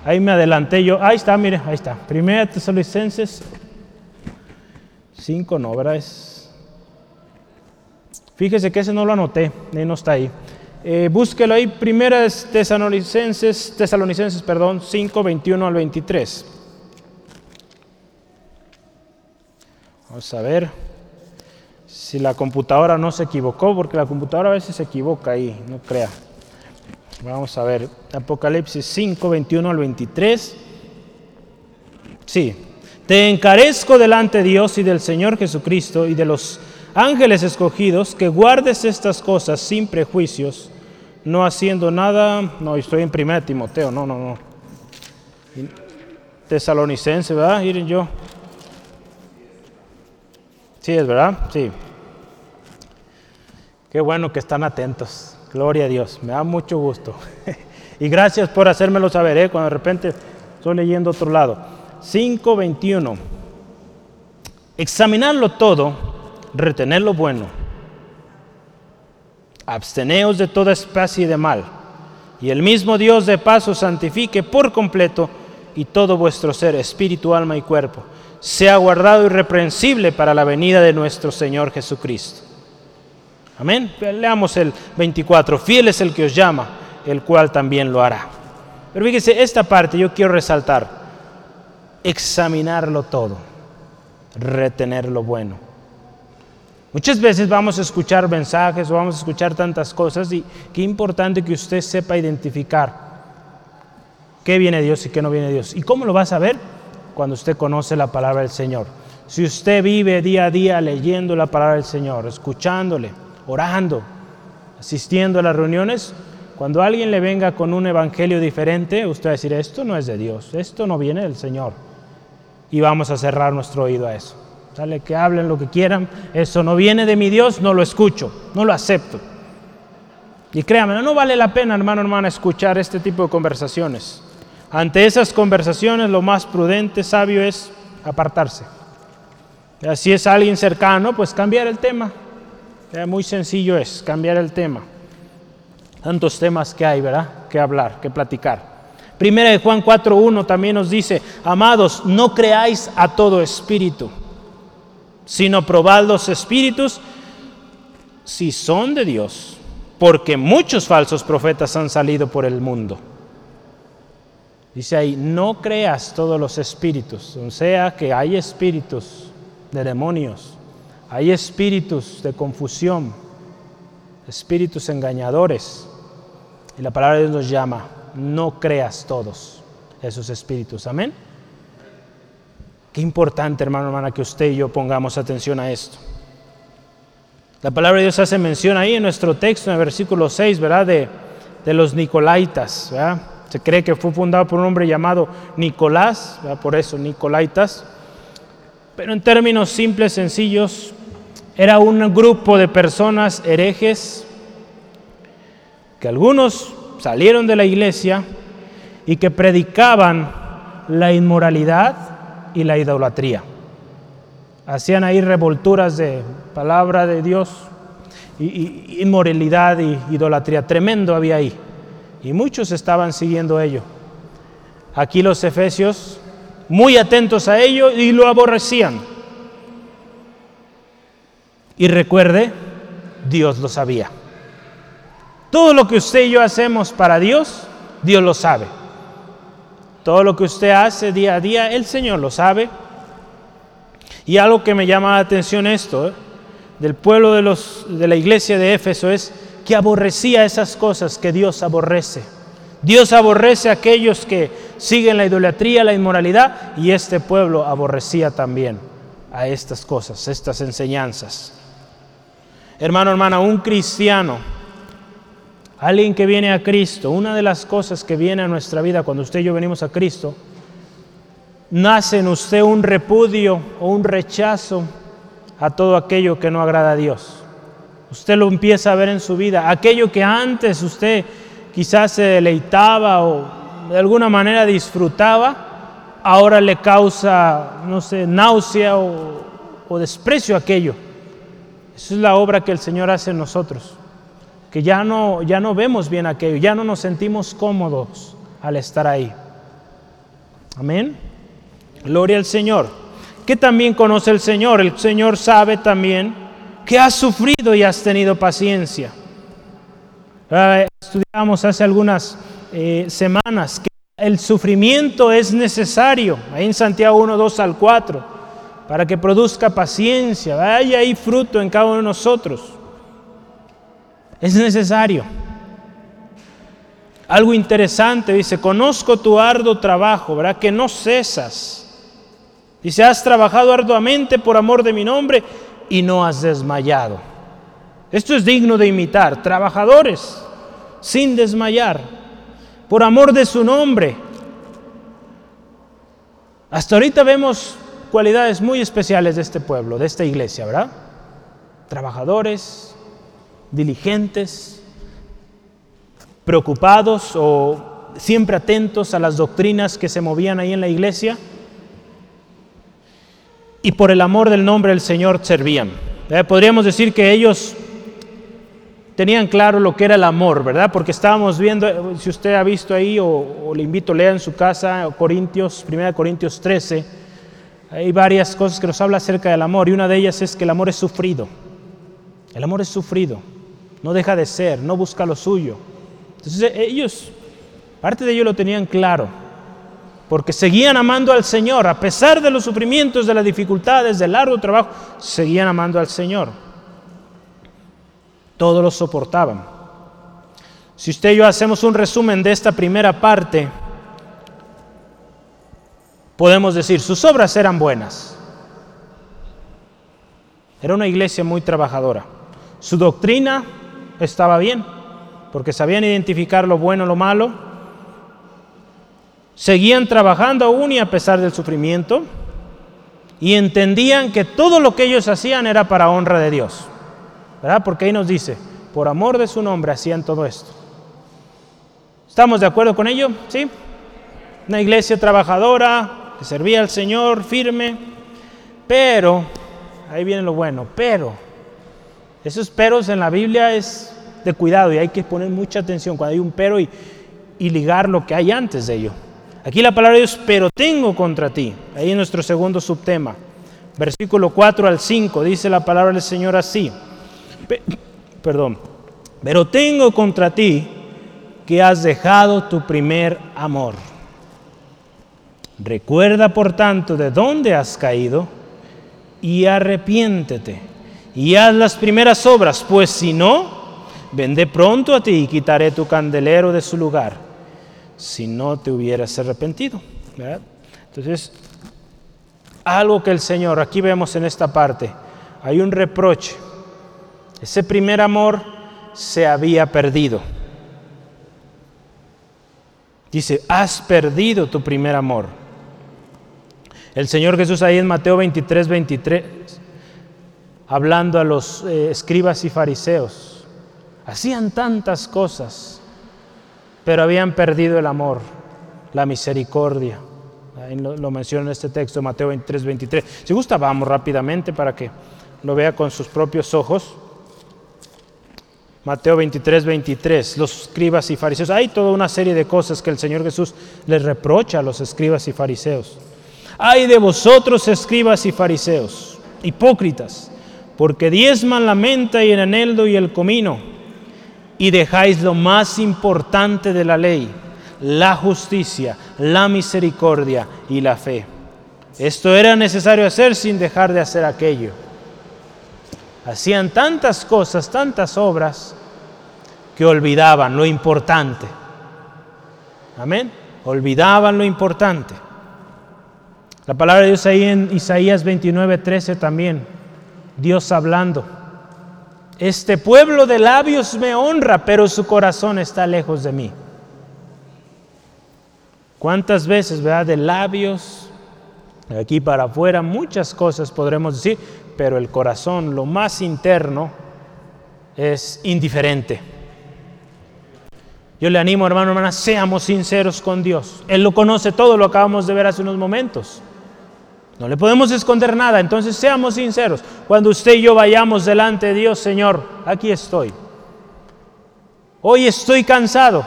Ahí me adelanté yo. Ahí está, mire, ahí está. Primera de Tesalonicenses 5 no, ¿verdad? Es... Fíjese que ese no lo anoté, no está ahí. Eh, búsquelo ahí, primera Tesalonicenses, Tesalonicenses, perdón, 5, 21 al 23. Vamos a ver si la computadora no se equivocó, porque la computadora a veces se equivoca ahí, no crea. Vamos a ver, Apocalipsis 5, 21 al 23. Sí, te encarezco delante de Dios y del Señor Jesucristo y de los ángeles escogidos que guardes estas cosas sin prejuicios, no haciendo nada. No, estoy en 1 Timoteo, no, no, no. Tesalonicense, ¿verdad? Miren yo. Sí, es verdad, sí. Qué bueno que están atentos. Gloria a Dios, me da mucho gusto. y gracias por hacérmelo saber, ¿eh? cuando de repente estoy leyendo otro lado. 5:21. Examinarlo todo, retener lo bueno. Absteneos de toda especie de mal, y el mismo Dios de paso santifique por completo y todo vuestro ser, espíritu, alma y cuerpo, sea guardado irreprensible para la venida de nuestro Señor Jesucristo. Amén. Leamos el 24. Fiel es el que os llama, el cual también lo hará. Pero fíjese, esta parte yo quiero resaltar examinarlo todo, retener lo bueno. Muchas veces vamos a escuchar mensajes vamos a escuchar tantas cosas y qué importante que usted sepa identificar qué viene Dios y qué no viene Dios. ¿Y cómo lo va a saber? Cuando usted conoce la palabra del Señor. Si usted vive día a día leyendo la palabra del Señor, escuchándole, orando, asistiendo a las reuniones, cuando alguien le venga con un evangelio diferente, usted va a decir, esto no es de Dios, esto no viene del Señor y vamos a cerrar nuestro oído a eso. Sale que hablen lo que quieran, eso no viene de mi Dios, no lo escucho, no lo acepto. Y créanme, no vale la pena, hermano, hermana, escuchar este tipo de conversaciones. Ante esas conversaciones, lo más prudente, sabio es apartarse. Si es alguien cercano, pues cambiar el tema. Muy sencillo es cambiar el tema. Tantos temas que hay, ¿verdad? Que hablar, que platicar. Primera de Juan 4.1 también nos dice, amados, no creáis a todo espíritu, sino probad los espíritus si son de Dios, porque muchos falsos profetas han salido por el mundo. Dice ahí, no creas todos los espíritus, o sea que hay espíritus de demonios, hay espíritus de confusión, espíritus engañadores. Y la palabra de Dios nos llama no creas todos esos espíritus. Amén. Qué importante, hermano, hermana, que usted y yo pongamos atención a esto. La palabra de Dios hace mención ahí en nuestro texto, en el versículo 6, ¿verdad? De, los Nicolaitas, ¿verdad? Se cree que fue fundado por un hombre llamado Nicolás, ¿verdad? por eso Nicolaitas. Pero en términos simples, sencillos, era un grupo de personas herejes que algunos salieron de la iglesia y que predicaban la inmoralidad y la idolatría. Hacían ahí revolturas de palabra de Dios, inmoralidad y idolatría. Tremendo había ahí. Y muchos estaban siguiendo ello. Aquí los efesios, muy atentos a ello y lo aborrecían. Y recuerde, Dios lo sabía. Todo lo que usted y yo hacemos para Dios, Dios lo sabe. Todo lo que usted hace día a día, el Señor lo sabe. Y algo que me llama la atención esto, ¿eh? del pueblo de, los, de la iglesia de Éfeso, es que aborrecía esas cosas que Dios aborrece. Dios aborrece a aquellos que siguen la idolatría, la inmoralidad, y este pueblo aborrecía también a estas cosas, estas enseñanzas. Hermano, hermana, un cristiano, alguien que viene a Cristo, una de las cosas que viene a nuestra vida cuando usted y yo venimos a Cristo, nace en usted un repudio o un rechazo a todo aquello que no agrada a Dios. Usted lo empieza a ver en su vida. Aquello que antes usted quizás se deleitaba o de alguna manera disfrutaba, ahora le causa, no sé, náusea o, o desprecio aquello. Esa es la obra que el Señor hace en nosotros. Que ya no, ya no vemos bien aquello, ya no nos sentimos cómodos al estar ahí. Amén. Gloria al Señor. Que también conoce el Señor. El Señor sabe también que has sufrido y has tenido paciencia. Ah, estudiamos hace algunas eh, semanas que el sufrimiento es necesario. Ahí en Santiago 1, 2 al 4. Para que produzca paciencia. Vaya ahí fruto en cada uno de nosotros. Es necesario. Algo interesante, dice, conozco tu arduo trabajo, ¿verdad? Que no cesas. Dice, has trabajado arduamente por amor de mi nombre y no has desmayado. Esto es digno de imitar. Trabajadores sin desmayar, por amor de su nombre. Hasta ahorita vemos cualidades muy especiales de este pueblo, de esta iglesia, ¿verdad? Trabajadores, diligentes, preocupados o siempre atentos a las doctrinas que se movían ahí en la iglesia y por el amor del nombre del Señor servían. Eh, podríamos decir que ellos tenían claro lo que era el amor, ¿verdad? Porque estábamos viendo, si usted ha visto ahí, o, le invito, lea en su casa, Corintios, 1 Corintios 13, hay varias cosas que nos habla acerca del amor, y una de ellas es que el amor es sufrido. El amor es sufrido, no deja de ser, no busca lo suyo. Entonces ellos, parte de ellos lo tenían claro, porque seguían amando al Señor, a pesar de los sufrimientos, de las dificultades, del largo trabajo, seguían amando al Señor. Todos lo soportaban. Si usted y yo hacemos un resumen de esta primera parte, podemos decir, sus obras eran buenas. Era una iglesia muy trabajadora. Su doctrina estaba bien porque sabían identificar lo bueno lo malo. Seguían trabajando aún y a pesar del sufrimiento. Y entendían que todo lo que ellos hacían era para honra de Dios. ¿Verdad? Porque ahí nos dice, por amor de su nombre hacían todo esto. ¿Estamos de acuerdo con ello? ¿Sí? Una iglesia trabajadora, que servía al Señor, firme. Pero, ahí viene lo bueno, pero, esos peros en la Biblia es de cuidado y hay que poner mucha atención cuando hay un pero y, ligar lo que hay antes de ello. Aquí la palabra de Dios, pero tengo contra ti. Ahí en nuestro segundo subtema. Versículo 4 al 5 dice la palabra del Señor así. perdón. Pero tengo contra ti que has dejado tu primer amor. Recuerda por tanto de dónde has caído y arrepiéntete y haz las primeras obras, pues si no, vendré pronto a ti y quitaré tu candelero de su lugar, si no te hubieras arrepentido. Entonces, algo que el Señor, aquí vemos en esta parte, hay un reproche. Ese primer amor se había perdido. Dice, has perdido tu primer amor. El Señor Jesús ahí en Mateo 23, 23, hablando a los eh, escribas y fariseos, Hacían tantas cosas, pero habían perdido el amor, la misericordia. Ahí lo, menciona en este texto, Mateo 23, 23. Si gusta, vamos rápidamente para que lo vea con sus propios ojos. Mateo 23, 23, los escribas y fariseos. Hay toda una serie de cosas que el Señor Jesús les reprocha a los escribas y fariseos. Hay de vosotros, escribas y fariseos, hipócritas, porque diezman la menta y el eneldo y el comino, y dejáis lo más importante de la ley, la justicia, la misericordia y la fe. Esto era necesario hacer sin dejar de hacer aquello. Hacían tantas cosas, tantas obras, que olvidaban lo importante. Amén. Olvidaban lo importante. La palabra de Dios ahí en Isaías 29, 13 también. Dios hablando. Este pueblo de labios me honra, pero su corazón está lejos de mí. ¿Cuántas veces, verdad, de labios, aquí para afuera, muchas cosas podremos decir, pero el corazón, lo más interno, es indiferente. Yo le animo, hermano, hermana, seamos sinceros con Dios. Él lo conoce todo, lo acabamos de ver hace unos momentos. No le podemos esconder nada, entonces seamos sinceros. Cuando usted y yo vayamos delante de Dios, Señor, aquí estoy. Hoy estoy cansado.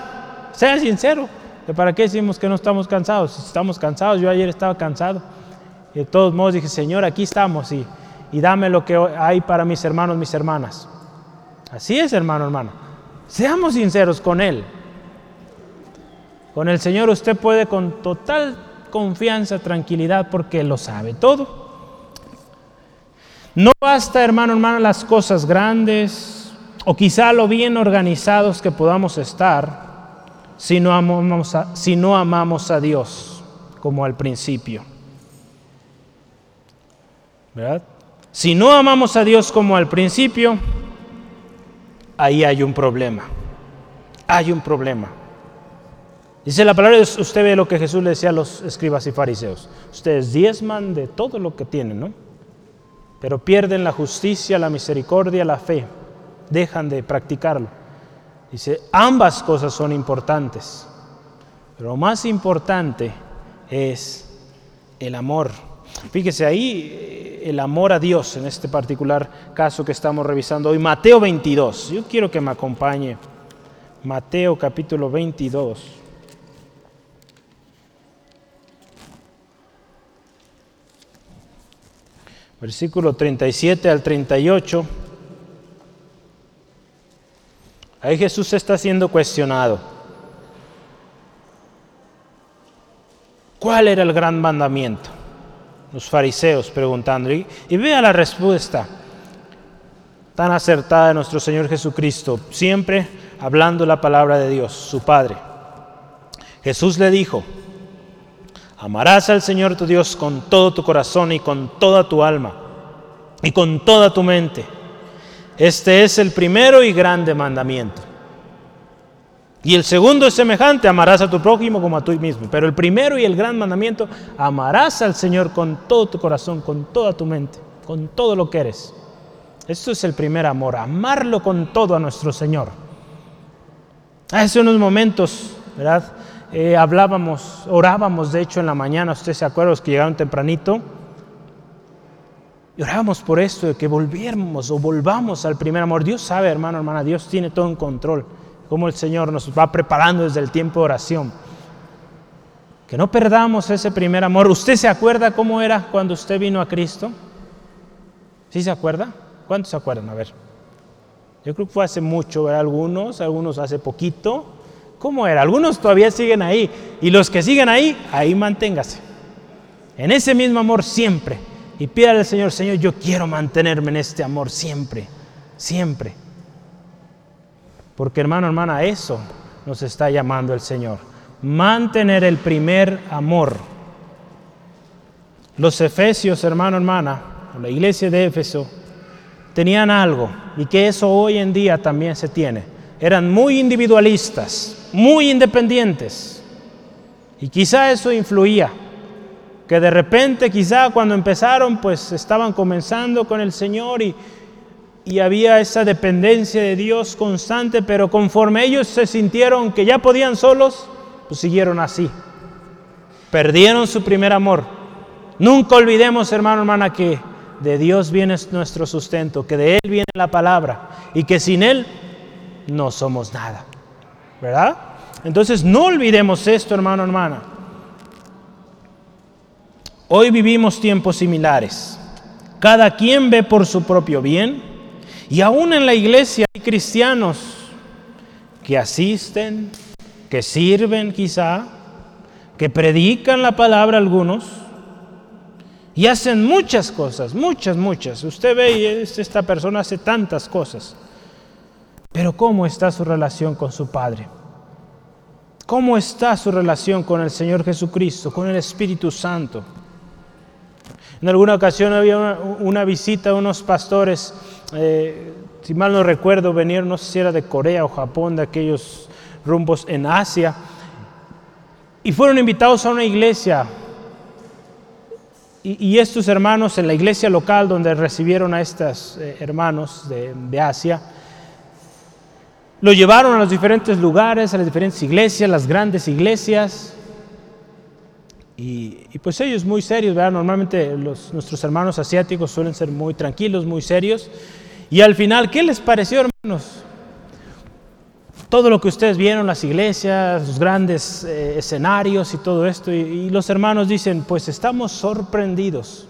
Sea sincero. ¿Para qué decimos que no estamos cansados? Si estamos cansados, yo ayer estaba cansado. Y de todos modos dije, Señor, aquí estamos y, y dame lo que hay para mis hermanos, mis hermanas. Así es, hermano, hermano. Seamos sinceros con Él. Con el Señor usted puede con total confianza, tranquilidad, porque lo sabe todo. No basta, hermano, hermano, las cosas grandes o quizá lo bien organizados que podamos estar si no amamos a, si no amamos a Dios como al principio. ¿Verdad? Si no amamos a Dios como al principio, ahí hay un problema. Hay un problema. Dice la palabra, usted ve lo que Jesús le decía a los escribas y fariseos. Ustedes diezman de todo lo que tienen, ¿no? Pero pierden la justicia, la misericordia, la fe. Dejan de practicarlo. Dice, ambas cosas son importantes. Pero lo más importante es el amor. Fíjese ahí eh, el amor a Dios en este particular caso que estamos revisando hoy. Mateo 22. Yo quiero que me acompañe. Mateo capítulo 22. Versículo 37 al 38, ahí Jesús está siendo cuestionado. ¿Cuál era el gran mandamiento? Los fariseos preguntando. Y, y vea la respuesta tan acertada de nuestro Señor Jesucristo, siempre hablando la palabra de Dios, su Padre. Jesús le dijo, Amarás al Señor tu Dios con todo tu corazón y con toda tu alma y con toda tu mente. Este es el primero y grande mandamiento. Y el segundo es semejante, amarás a tu prójimo como a ti mismo. Pero el primero y el gran mandamiento, amarás al Señor con todo tu corazón, con toda tu mente, con todo lo que eres. Esto es el primer amor, amarlo con todo a nuestro Señor. Hace unos momentos, ¿verdad? Eh, hablábamos, orábamos de hecho en la mañana, ustedes se acuerdan los que llegaron tempranito, y orábamos por esto, de que volviéramos o volvamos al primer amor. Dios sabe, hermano, hermana, Dios tiene todo en control, como el Señor nos va preparando desde el tiempo de oración. Que no perdamos ese primer amor. ¿Usted se acuerda cómo era cuando usted vino a Cristo? ¿Sí se acuerda? ¿Cuántos se acuerdan? A ver. Yo creo que fue hace mucho, algunos, algunos hace poquito. ¿Cómo era? Algunos todavía siguen ahí. Y los que siguen ahí, ahí manténgase. En ese mismo amor siempre. Y pídale al Señor, Señor, yo quiero mantenerme en este amor siempre, siempre. Porque hermano, hermana, eso nos está llamando el Señor. Mantener el primer amor. Los efesios, hermano, hermana, la iglesia de Éfeso, tenían algo y que eso hoy en día también se tiene. Eran muy individualistas, muy independientes. Y quizá eso influía, que de repente quizá cuando empezaron pues estaban comenzando con el Señor y, y había esa dependencia de Dios constante, pero conforme ellos se sintieron que ya podían solos, pues siguieron así. Perdieron su primer amor. Nunca olvidemos, hermano, hermana, que de Dios viene nuestro sustento, que de Él viene la palabra y que sin Él no somos nada. ¿Verdad? Entonces no olvidemos esto, hermano, hermana. Hoy vivimos tiempos similares. Cada quien ve por su propio bien y aún en la iglesia hay cristianos que asisten, que sirven quizá, que predican la palabra algunos y hacen muchas cosas, muchas, muchas. Usted ve y esta persona hace tantas cosas. Pero ¿cómo está su relación con su Padre? ¿Cómo está su relación con el Señor Jesucristo, con el Espíritu Santo? En alguna ocasión había una, visita a unos pastores, eh, si mal no recuerdo, venían, no sé si era de Corea o Japón, de aquellos rumbos en Asia, y fueron invitados a una iglesia. Y, estos hermanos en la iglesia local donde recibieron a estos eh, hermanos de, de Asia, lo llevaron a los diferentes lugares, a las diferentes iglesias, las grandes iglesias, y, pues ellos muy serios, ¿verdad? Normalmente nuestros hermanos asiáticos suelen ser muy tranquilos, muy serios. Y al final, ¿qué les pareció, hermanos? Todo lo que ustedes vieron, las iglesias, los grandes eh, escenarios y todo esto. y los hermanos dicen, pues estamos sorprendidos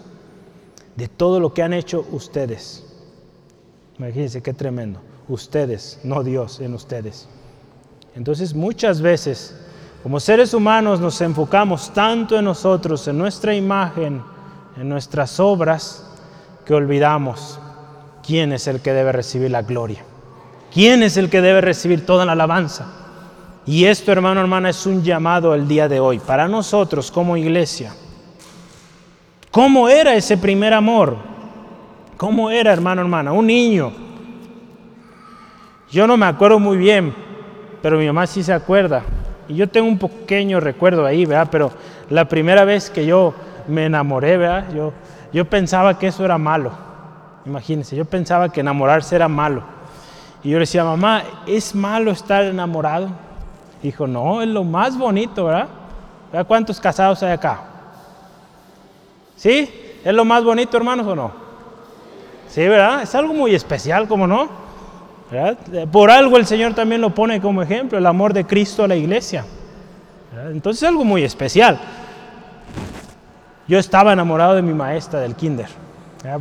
de todo lo que han hecho ustedes. Imagínense qué tremendo. Ustedes, no Dios en ustedes. Entonces muchas veces como seres humanos nos enfocamos tanto en nosotros, en nuestra imagen, en nuestras obras, que olvidamos quién es el que debe recibir la gloria, quién es el que debe recibir toda la alabanza. Y esto, hermano, hermana, es un llamado el día de hoy para nosotros como iglesia. ¿Cómo era ese primer amor? ¿Cómo era, hermano, hermana? Un niño. Yo no me acuerdo muy bien, pero mi mamá sí se acuerda. Y yo tengo un pequeño recuerdo ahí, ¿verdad? Pero la primera vez que yo me enamoré, ¿verdad? Yo, yo pensaba que eso era malo. Imagínense, yo pensaba que enamorarse era malo. Y yo le decía, mamá, ¿es malo estar enamorado? Dijo, no, es lo más bonito, ¿verdad? ¿Verdad cuántos casados hay acá? ¿Sí? ¿Es lo más bonito, hermanos, o no? Sí, ¿verdad? Es algo muy especial, ¿cómo no? Por algo el Señor también lo pone como ejemplo, el amor de Cristo a la iglesia. Entonces es algo muy especial. Yo estaba enamorado de mi maestra del kinder,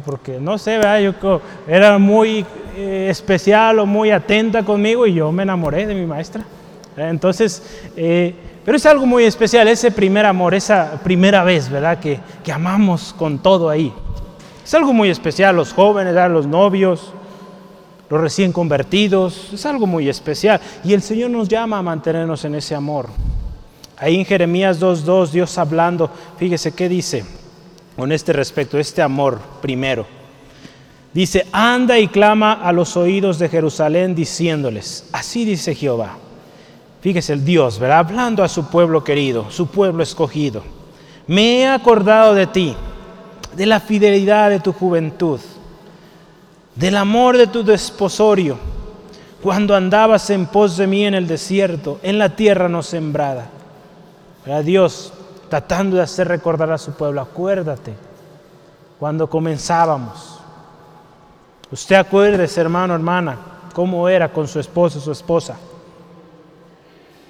porque no sé, Yo era muy eh, especial o muy atenta conmigo y yo me enamoré de mi maestra. Entonces, eh, pero es algo muy especial, ese primer amor, esa primera vez, ¿verdad? Que, que amamos con todo ahí. Es algo muy especial, los jóvenes, los novios, los recién convertidos, es algo muy especial. Y el Señor nos llama a mantenernos en ese amor. Ahí en Jeremías 2.2, Dios hablando, fíjese qué dice con este respecto, este amor primero. Dice, anda y clama a los oídos de Jerusalén diciéndoles, así dice Jehová. Fíjese el Dios, ¿verdad? Hablando a su pueblo querido, su pueblo escogido. Me he acordado de ti, de la fidelidad de tu juventud del amor de tu desposorio, cuando andabas en pos de mí en el desierto, en la tierra no sembrada. Era Dios tratando de hacer recordar a su pueblo, acuérdate, cuando comenzábamos. Usted acuérdese, hermano, hermana, cómo era con su esposo, su esposa.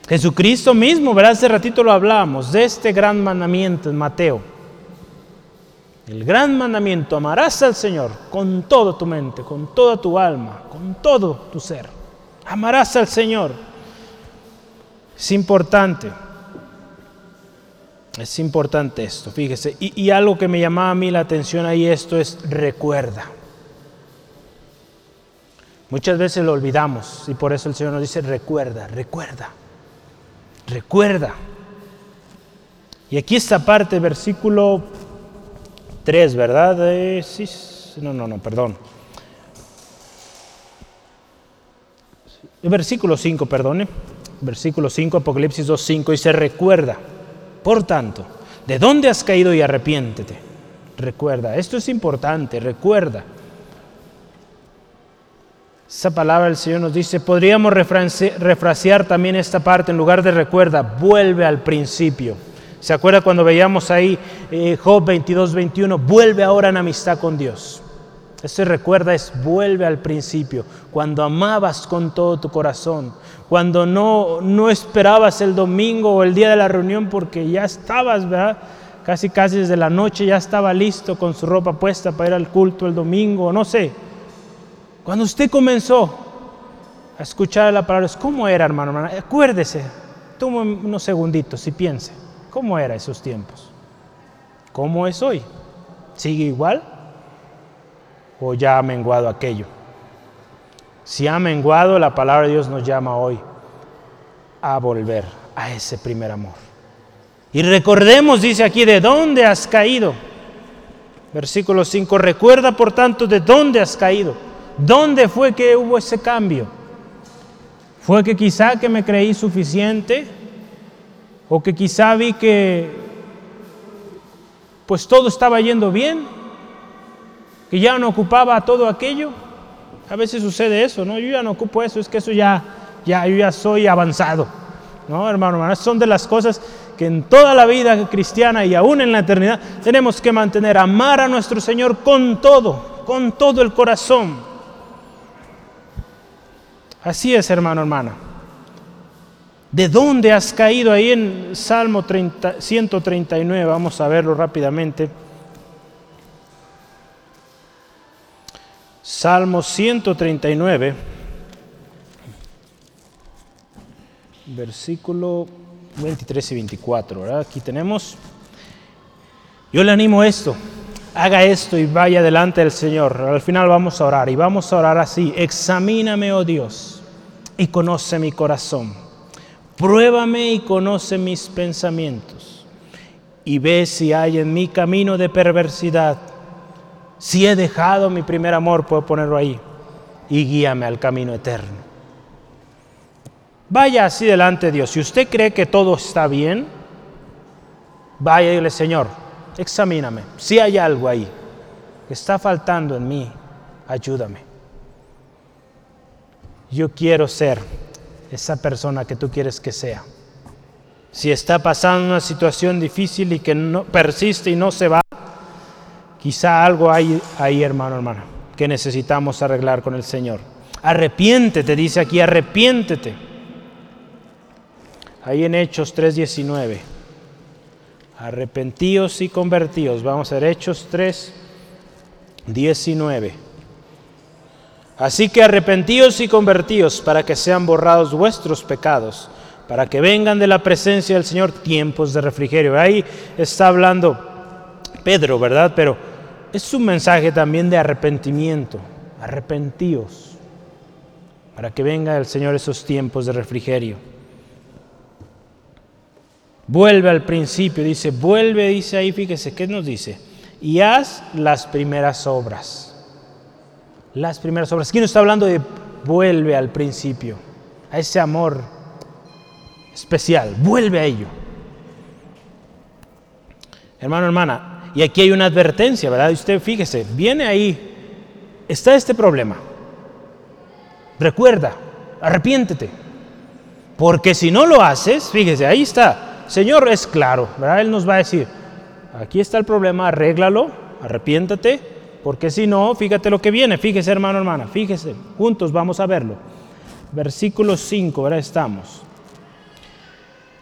Jesucristo mismo, ¿verdad? Hace ratito lo hablábamos, de este gran mandamiento en Mateo. El gran mandamiento, amarás al Señor con toda tu mente, con toda tu alma, con todo tu ser. Amarás al Señor. Es importante. Es importante esto, fíjese. Y, algo que me llamaba a mí la atención ahí, esto es recuerda. Muchas veces lo olvidamos y por eso el Señor nos dice recuerda, recuerda, recuerda. Y aquí esta parte, versículo 3, ¿verdad? Eh, sí, no, no, no, perdón. Versículo 5, perdone. Versículo 5, Apocalipsis 2, 5, y se recuerda. Por tanto, ¿de dónde has caído y arrepiéntete? Recuerda, esto es importante, recuerda. Esa palabra el Señor nos dice, podríamos refrasear también esta parte, en lugar de recuerda, vuelve al principio. ¿Se acuerda cuando veíamos ahí eh, Job 22, 21? Vuelve ahora en amistad con Dios. Ese recuerda es vuelve al principio, cuando amabas con todo tu corazón, cuando no, no esperabas el domingo o el día de la reunión porque ya estabas, ¿verdad? Casi casi desde la noche ya estaba listo con su ropa puesta para ir al culto el domingo, no sé. Cuando usted comenzó a escuchar la palabra, ¿cómo era, hermano? hermano? Acuérdese, tome unos segunditos y piense, ¿cómo era esos tiempos? ¿Cómo es hoy? ¿Sigue igual? ¿O ya ha menguado aquello? Si ha menguado, la palabra de Dios nos llama hoy a volver a ese primer amor. Y recordemos, dice aquí, de dónde has caído. Versículo 5, recuerda por tanto de dónde has caído. ¿Dónde fue que hubo ese cambio? ¿Fue que quizá que me creí suficiente? ¿O que quizá vi que pues todo estaba yendo bien? ¿Que ya no ocupaba todo aquello? A veces sucede eso, ¿no? Yo ya no ocupo eso, es que eso ya, ya, yo ya soy avanzado. ¿No, hermano, hermano? Son de las cosas que en toda la vida cristiana y aún en la eternidad tenemos que mantener, amar a nuestro Señor con todo, con todo el corazón. Así es, hermano, hermana. ¿De dónde has caído ahí en Salmo 139? Vamos a verlo rápidamente. Salmo 139, versículo 23 y 24. Aquí tenemos, yo le animo esto, haga esto y vaya delante del Señor. Al final vamos a orar y vamos a orar así, examíname, oh Dios, y conoce mi corazón. Pruébame y conoce mis pensamientos y ve si hay en mi camino de perversidad si he dejado mi primer amor, puedo ponerlo ahí, y guíame al camino eterno. Vaya así delante de Dios. Si usted cree que todo está bien, vaya y dile, Señor, examíname. Si hay algo ahí que está faltando en mí, ayúdame. Yo quiero ser esa persona que tú quieres que sea. Si está pasando una situación difícil y que no persiste y no se va, Quizá algo hay ahí, hermano, hermana, que necesitamos arreglar con el Señor. Arrepiéntete, dice aquí, arrepiéntete. Ahí en Hechos 3:19. Arrepentíos y convertíos. Vamos a ver Hechos 3:19. Así que arrepentíos y convertíos para que sean borrados vuestros pecados, para que vengan de la presencia del Señor tiempos de refrigerio. Ahí está hablando Pedro, ¿verdad? Pero es un mensaje también de arrepentimiento. Arrepentíos para que venga el Señor esos tiempos de refrigerio. Vuelve al principio, dice, vuelve, dice ahí, fíjese, ¿qué nos dice? Y haz las primeras obras. Las primeras obras. Aquí nos está hablando de vuelve al principio, a ese amor especial, vuelve a ello. Hermano, hermana, y aquí hay una advertencia, ¿verdad? Usted fíjese, viene ahí, está este problema. Recuerda, arrepiéntete. Porque si no lo haces, fíjese, ahí está. Señor es claro, ¿verdad? Él nos va a decir, aquí está el problema, arréglalo, arrepiéntate, porque si no, fíjate lo que viene, fíjese hermano, hermana, fíjese, juntos vamos a verlo. Versículo 5, ¿verdad? Estamos.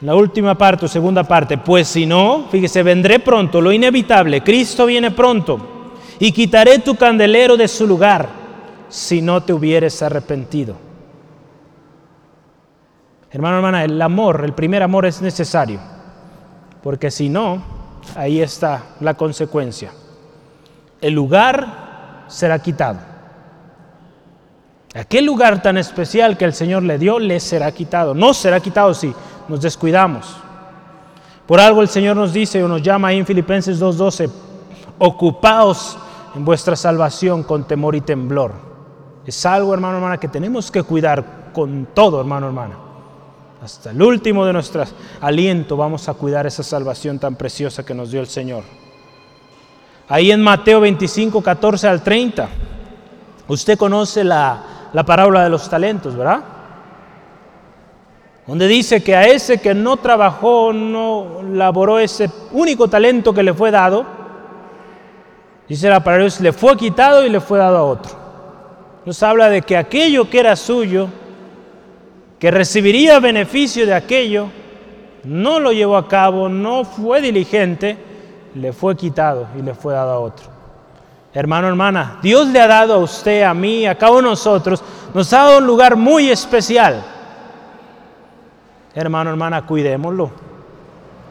La última parte o segunda parte, pues si no, fíjese, vendré pronto, lo inevitable, Cristo viene pronto, y quitaré tu candelero de su lugar si no te hubieres arrepentido. Hermano, hermana, el amor, el primer amor es necesario, porque si no, ahí está la consecuencia. El lugar será quitado. Aquel lugar tan especial que el Señor le dio, le será quitado. No será quitado, sí, nos descuidamos. Por algo el Señor nos dice o nos llama ahí en Filipenses 2.12, ocupaos en vuestra salvación con temor y temblor. Es algo, hermano, hermana, que tenemos que cuidar con todo, hermano, hermana. Hasta el último de nuestro aliento vamos a cuidar esa salvación tan preciosa que nos dio el Señor. Ahí en Mateo 25, 14 al 30, usted conoce la, la parábola de los talentos, ¿verdad? donde dice que a ese que no trabajó, no laboró ese único talento que le fue dado, Dice la Dios, le fue quitado y le fue dado a otro. Nos habla de que aquello que era suyo, que recibiría beneficio de aquello, no lo llevó a cabo, no fue diligente, le fue quitado y le fue dado a otro. Hermano, hermana, Dios le ha dado a usted, a mí, a cada uno de nosotros, nos ha dado un lugar muy especial. Hermano, hermana, cuidémoslo,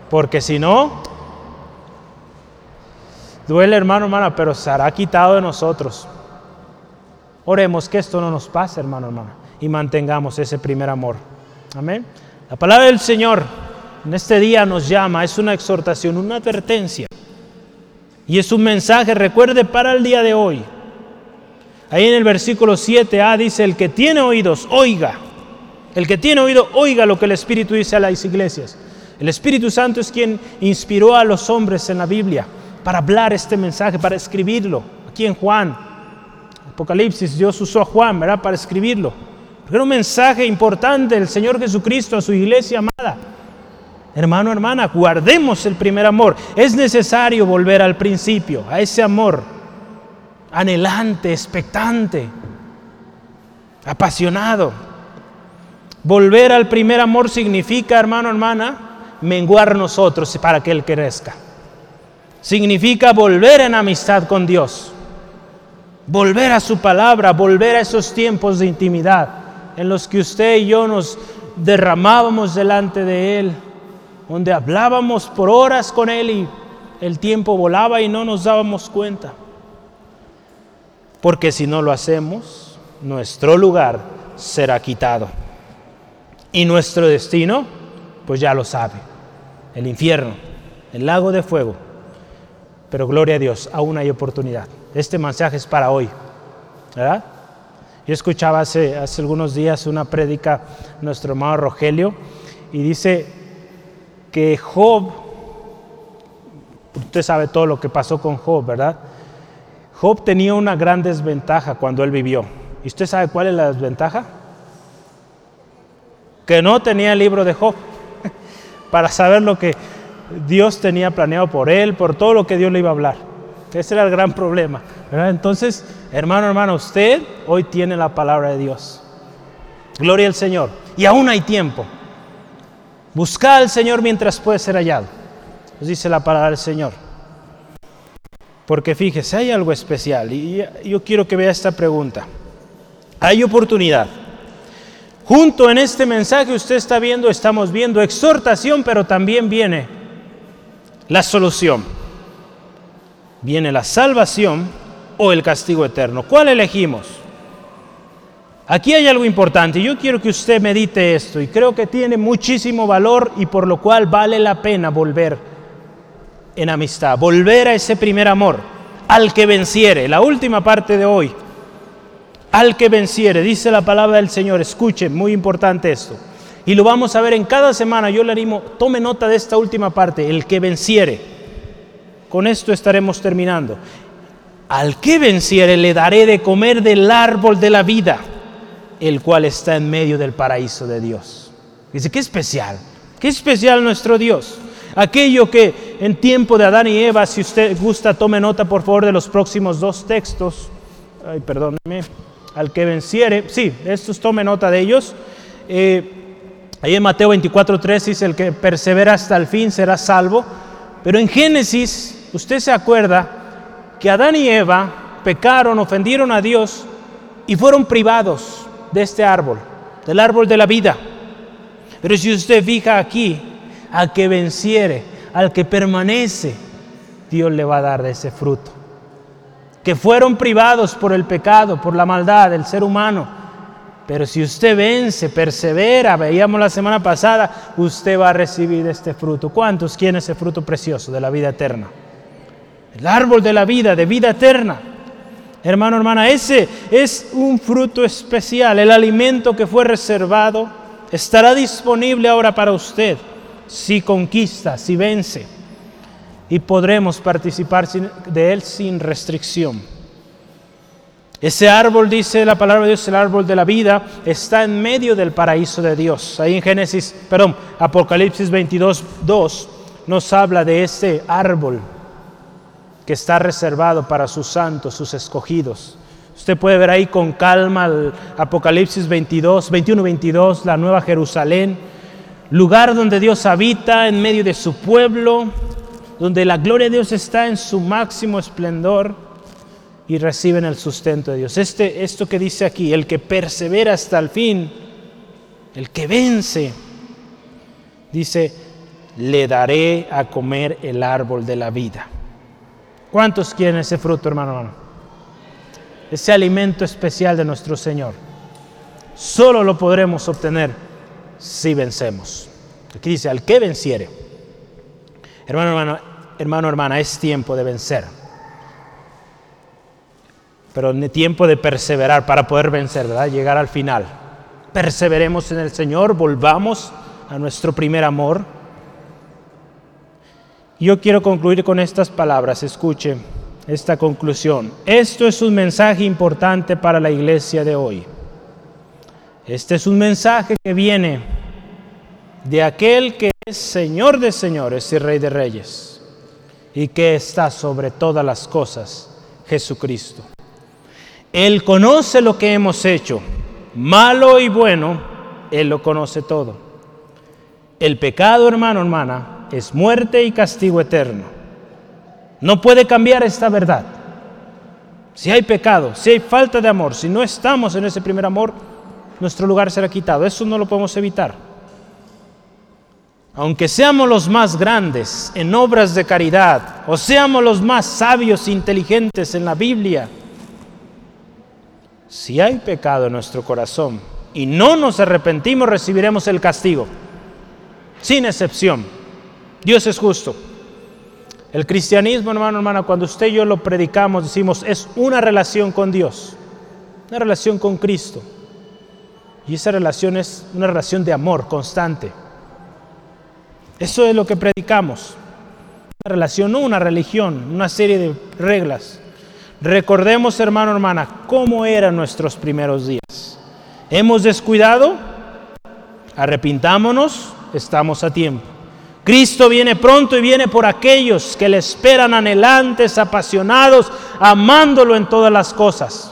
porque si no, duele hermano, hermana, pero será quitado de nosotros. Oremos que esto no nos pase, hermano, hermana, y mantengamos ese primer amor. Amén. La palabra del Señor en este día nos llama, es una exhortación, una advertencia. Y es un mensaje, recuerde, para el día de hoy. Ahí en el versículo 7a dice, el que tiene oídos, oiga. El que tiene oído, oiga lo que el Espíritu dice a las iglesias. El Espíritu Santo es quien inspiró a los hombres en la Biblia para hablar este mensaje, para escribirlo. Aquí en Juan, Apocalipsis, Dios usó a Juan, ¿verdad? Para escribirlo. Porque era un mensaje importante del Señor Jesucristo a su iglesia amada. Hermano, hermana, guardemos el primer amor. Es necesario volver al principio, a ese amor anhelante, expectante, apasionado. Volver al primer amor significa, hermano, hermana, menguar nosotros para que Él crezca. Significa volver en amistad con Dios. Volver a su palabra, volver a esos tiempos de intimidad en los que usted y yo nos derramábamos delante de Él donde hablábamos por horas con Él y el tiempo volaba y no nos dábamos cuenta. Porque si no lo hacemos, nuestro lugar será quitado. Y nuestro destino, pues ya lo sabe, el infierno, el lago de fuego. Pero gloria a Dios, aún hay oportunidad. Este mensaje es para hoy, ¿verdad? Yo escuchaba hace, hace algunos días una prédica nuestro hermano Rogelio y dice, que Job, usted sabe todo lo que pasó con Job, ¿verdad? Job tenía una gran desventaja cuando él vivió. ¿Y usted sabe cuál es la desventaja? Que no tenía el libro de Job para saber lo que Dios tenía planeado por él, por todo lo que Dios le iba a hablar. Ese era el gran problema. Entonces, hermano, hermano, usted hoy tiene la palabra de Dios. Gloria al Señor. Y aún hay tiempo. Busca al Señor mientras puede ser hallado. Nos dice la palabra del Señor. Porque fíjese, hay algo especial y yo quiero que vea esta pregunta. Hay oportunidad. Junto en este mensaje usted está viendo, estamos viendo exhortación, pero también viene la solución. Viene la salvación o el castigo eterno. ¿Cuál elegimos? Aquí hay algo importante. Yo quiero que usted medite esto y creo que tiene muchísimo valor y por lo cual vale la pena volver en amistad, volver a ese primer amor, al que venciere. La última parte de hoy, al que venciere, dice la palabra del Señor. Escuchen, muy importante esto. Y lo vamos a ver en cada semana. Yo le animo, tome nota de esta última parte, el que venciere. Con esto estaremos terminando. Al que venciere le daré de comer del árbol de la vida el cual está en medio del paraíso de Dios. Dice, qué especial, qué especial nuestro Dios. Aquello que en tiempo de Adán y Eva, si usted gusta, tome nota por favor de los próximos dos textos. Ay, perdóneme. Al que venciere, sí, estos tome nota de ellos. Eh, ahí en Mateo 24:3 dice: El que persevera hasta el fin será salvo. Pero en Génesis, usted se acuerda que Adán y Eva pecaron, ofendieron a Dios y fueron privados de este árbol, del árbol de la vida. Pero si usted fija aquí, al que venciere, al que permanece, Dios le va a dar de ese fruto. Que fueron privados por el pecado, por la maldad del ser humano. Pero si usted vence, persevera, veíamos la semana pasada, usted va a recibir este fruto. ¿Cuántos quieren ese fruto precioso de la vida eterna? El árbol de la vida, de vida eterna. Hermano, hermana, ese es un fruto especial. El alimento que fue reservado estará disponible ahora para usted si conquista, si vence. Y podremos participar de él sin restricción. Ese árbol, dice la palabra de Dios, el árbol de la vida, está en medio del paraíso de Dios. Ahí en Génesis, perdón, Apocalipsis 22, 2 nos habla de ese árbol que está reservado para sus santos, sus escogidos. Usted puede ver ahí con calma el Apocalipsis 22, 21, 22, la Nueva Jerusalén, lugar donde Dios habita en medio de su pueblo, donde la gloria de Dios está en su máximo esplendor y reciben el sustento de Dios. Este, esto que dice aquí, el que persevera hasta el fin, el que vence, dice, le daré a comer el árbol de la vida. ¿Cuántos quieren ese fruto, hermano? hermano? Ese alimento especial de nuestro Señor. Solo lo podremos obtener si vencemos. Aquí dice, al que venciere. Hermano, hermano, hermano, hermana, es tiempo de vencer. Pero es tiempo de perseverar para poder vencer, ¿verdad? Llegar al final. Perseveremos en el Señor, volvamos a nuestro primer amor. Yo quiero concluir con estas palabras, escuche esta conclusión. Esto es un mensaje importante para la iglesia de hoy. Este es un mensaje que viene de aquel que es Señor de señores y Rey de reyes y que está sobre todas las cosas, Jesucristo. Él conoce lo que hemos hecho, malo y bueno, Él lo conoce todo. El pecado, hermano, hermana, es muerte y castigo eterno. No puede cambiar esta verdad. Si hay pecado, si hay falta de amor, si no estamos en ese primer amor, nuestro lugar será quitado. Eso no lo podemos evitar. Aunque seamos los más grandes en obras de caridad, o seamos los más sabios e inteligentes en la Biblia, si hay pecado en nuestro corazón y no nos arrepentimos, recibiremos el castigo, sin excepción. Dios es justo. El cristianismo, hermano, hermana, cuando usted y yo lo predicamos, decimos, es una relación con Dios, una relación con Cristo. Y esa relación es una relación de amor constante. Eso es lo que predicamos. Una relación, no una religión, una serie de reglas. Recordemos, hermano, hermana, cómo eran nuestros primeros días. ¿Hemos descuidado? Arrepintámonos, estamos a tiempo. Cristo viene pronto y viene por aquellos que le esperan anhelantes, apasionados, amándolo en todas las cosas.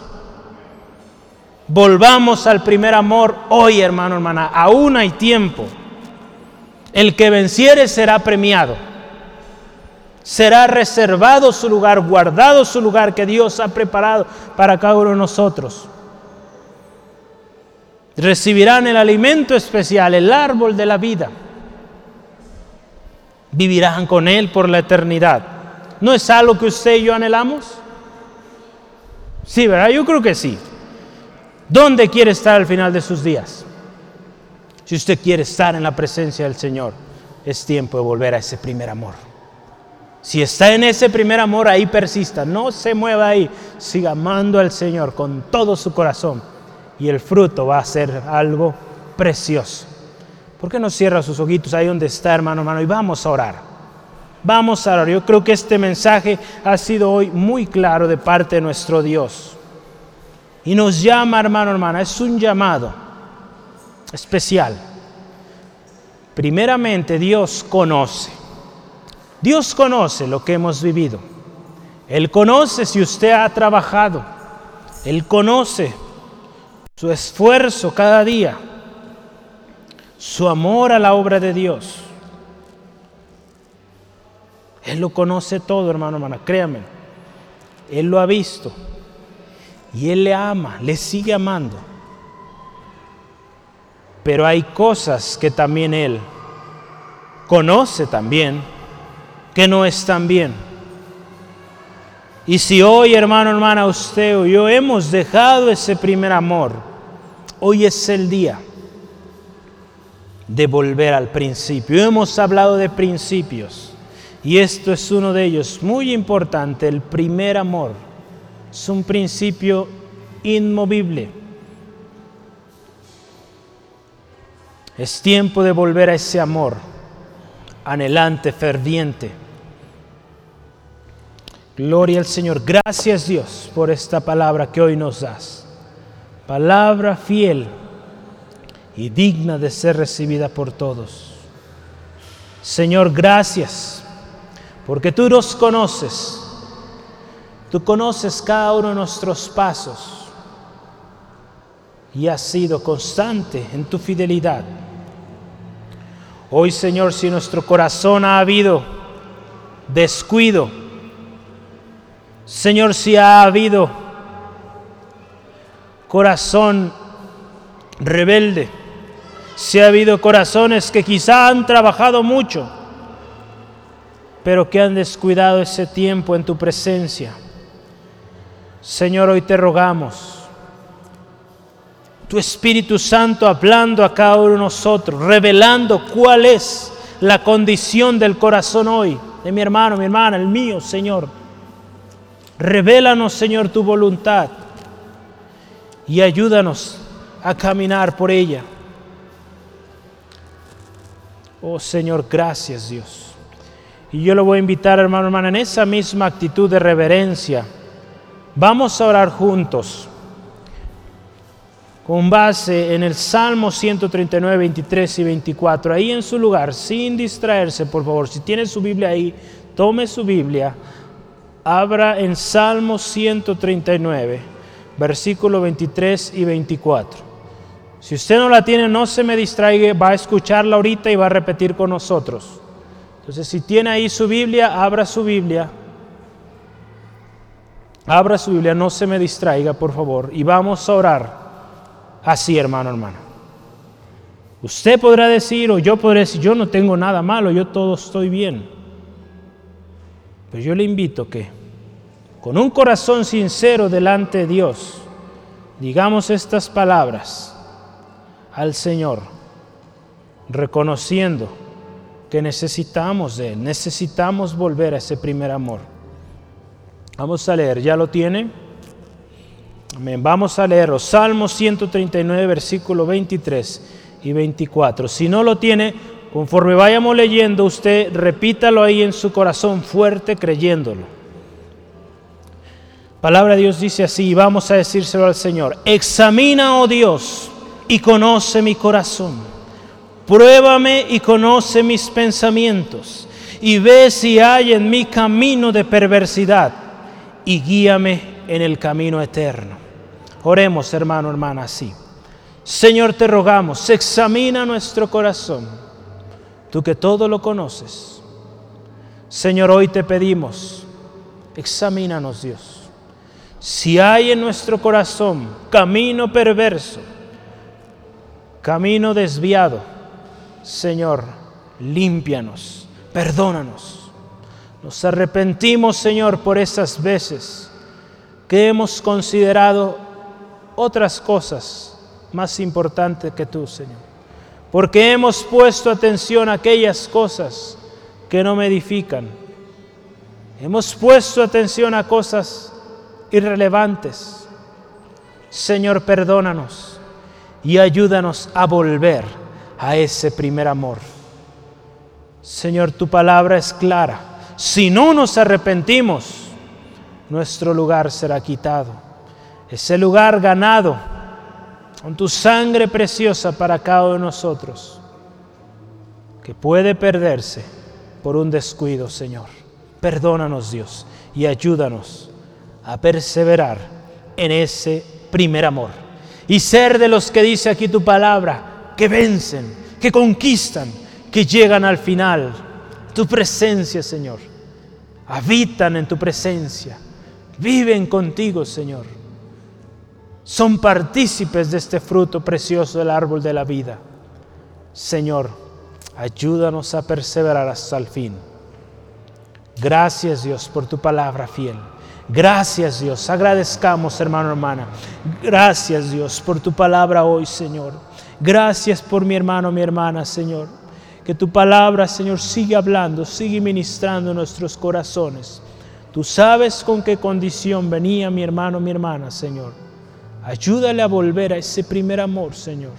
Volvamos al primer amor hoy, hermano, hermana. Aún hay tiempo. El que venciere será premiado. Será reservado su lugar, guardado su lugar que Dios ha preparado para cada uno de nosotros. Recibirán el alimento especial, el árbol de la vida. Vivirán con Él por la eternidad. ¿No es algo que usted y yo anhelamos? Sí, ¿verdad? Yo creo que sí. ¿Dónde quiere estar al final de sus días? Si usted quiere estar en la presencia del Señor, es tiempo de volver a ese primer amor. Si está en ese primer amor, ahí persista, no se mueva ahí, siga amando al Señor con todo su corazón y el fruto va a ser algo precioso. ¿Por qué no cierra sus ojitos ahí donde está, hermano, hermano? Y vamos a orar. Vamos a orar. Yo creo que este mensaje ha sido hoy muy claro de parte de nuestro Dios. Y nos llama, hermano, hermana, es un llamado especial. Primeramente, Dios conoce. Dios conoce lo que hemos vivido. Él conoce si usted ha trabajado. Él conoce su esfuerzo cada día, su amor a la obra de Dios. Él lo conoce todo, hermano, hermana, créame. Él lo ha visto. Y Él le ama, le sigue amando. Pero hay cosas que también Él conoce también que no están bien. Y si hoy, hermano, hermana, usted o yo hemos dejado ese primer amor, hoy es el día de volver al principio. Hemos hablado de principios y esto es uno de ellos, muy importante, el primer amor es un principio inmovible. Es tiempo de volver a ese amor anhelante, ferviente. Gloria al Señor. Gracias Dios por esta palabra que hoy nos das. Palabra fiel y digna de ser recibida por todos. Señor, gracias porque tú nos conoces Tú conoces cada uno de nuestros pasos y has sido constante en tu fidelidad. Hoy, Señor, si nuestro corazón ha habido descuido, Señor, si ha habido corazón rebelde, si ha habido corazones que quizá han trabajado mucho, pero que han descuidado ese tiempo en tu presencia. Señor, hoy te rogamos, tu Espíritu Santo hablando a cada uno de nosotros, revelando cuál es la condición del corazón hoy, de mi hermano, mi hermana, el mío, Señor. Revélanos, Señor, tu voluntad y ayúdanos a caminar por ella. Oh Señor, gracias Dios. Y yo lo voy a invitar, hermano, hermana, en esa misma actitud de reverencia. Vamos a orar juntos con base en el Salmo 139, 23 y 24. Ahí en su lugar, sin distraerse, por favor. Si tiene su Biblia ahí, tome su Biblia, abra en Salmo 139, versículo 23 y 24. Si usted no la tiene, no se me distraiga, va a escucharla ahorita y va a repetir con nosotros. Entonces, si tiene ahí su Biblia, abra su Biblia. Abra su Biblia, no se me distraiga, por favor. Y vamos a orar así, hermano, hermano. Usted podrá decir, o yo podré decir, yo no tengo nada malo, yo todo estoy bien. Pero yo le invito que, con un corazón sincero delante de Dios, digamos estas palabras al Señor, reconociendo que necesitamos de Él, necesitamos volver a ese primer amor. Vamos a leer, ¿ya lo tiene? Amén. Vamos a leer los Salmos 139, versículo 23 y 24. Si no lo tiene, conforme vayamos leyendo, usted repítalo ahí en su corazón fuerte creyéndolo. Palabra de Dios dice así, y vamos a decírselo al Señor. Examina, oh Dios, y conoce mi corazón. Pruébame y conoce mis pensamientos y ve si hay en mi camino de perversidad y guíame en el camino eterno. Oremos, hermano, hermana, así. Señor, te rogamos, examina nuestro corazón, tú que todo lo conoces. Señor, hoy te pedimos, examínanos Dios. Si hay en nuestro corazón camino perverso, camino desviado, Señor, límpianos, perdónanos. Nos arrepentimos, Señor, por esas veces que hemos considerado otras cosas más importantes que tú, Señor. Porque hemos puesto atención a aquellas cosas que no me edifican. Hemos puesto atención a cosas irrelevantes. Señor, perdónanos y ayúdanos a volver a ese primer amor. Señor, tu palabra es clara. Si no nos arrepentimos, nuestro lugar será quitado. Ese lugar ganado con tu sangre preciosa para cada uno de nosotros, que puede perderse por un descuido, Señor. Perdónanos, Dios, y ayúdanos a perseverar en ese primer amor y ser de los que dice aquí tu palabra, que vencen, que conquistan, que llegan al final. Tu presencia, Señor. Habitan en tu presencia. Viven contigo, Señor. Son partícipes de este fruto precioso del árbol de la vida. Señor, ayúdanos a perseverar hasta el fin. Gracias Dios por tu palabra fiel. Gracias Dios, agradezcamos hermano, hermana. Gracias Dios por tu palabra hoy, Señor. Gracias por mi hermano, mi hermana, Señor. Que tu palabra, Señor, siga hablando, sigue ministrando nuestros corazones. Tú sabes con qué condición venía mi hermano, mi hermana, Señor. Ayúdale a volver a ese primer amor, Señor.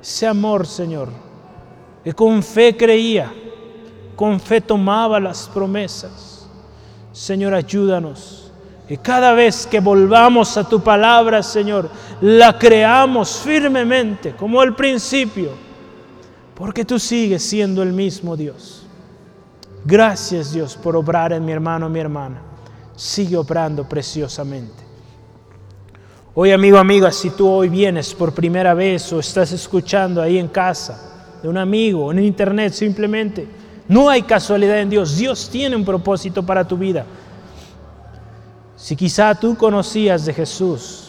Ese amor, Señor, que con fe creía, con fe tomaba las promesas Señor, ayúdanos. Y cada vez que volvamos a tu palabra, Señor, la creamos firmemente, como al principio, porque tú sigues siendo el mismo Dios. Gracias, Dios, por obrar en mi hermano, mi hermana. sigue obrando preciosamente. Hoy, amigo, amiga, si tú hoy vienes por primera vez o estás escuchando ahí en casa de un amigo, en internet simplemente, no hay casualidad en Dios. Dios tiene un propósito para tu vida. Si quizá tú conocías de Jesús,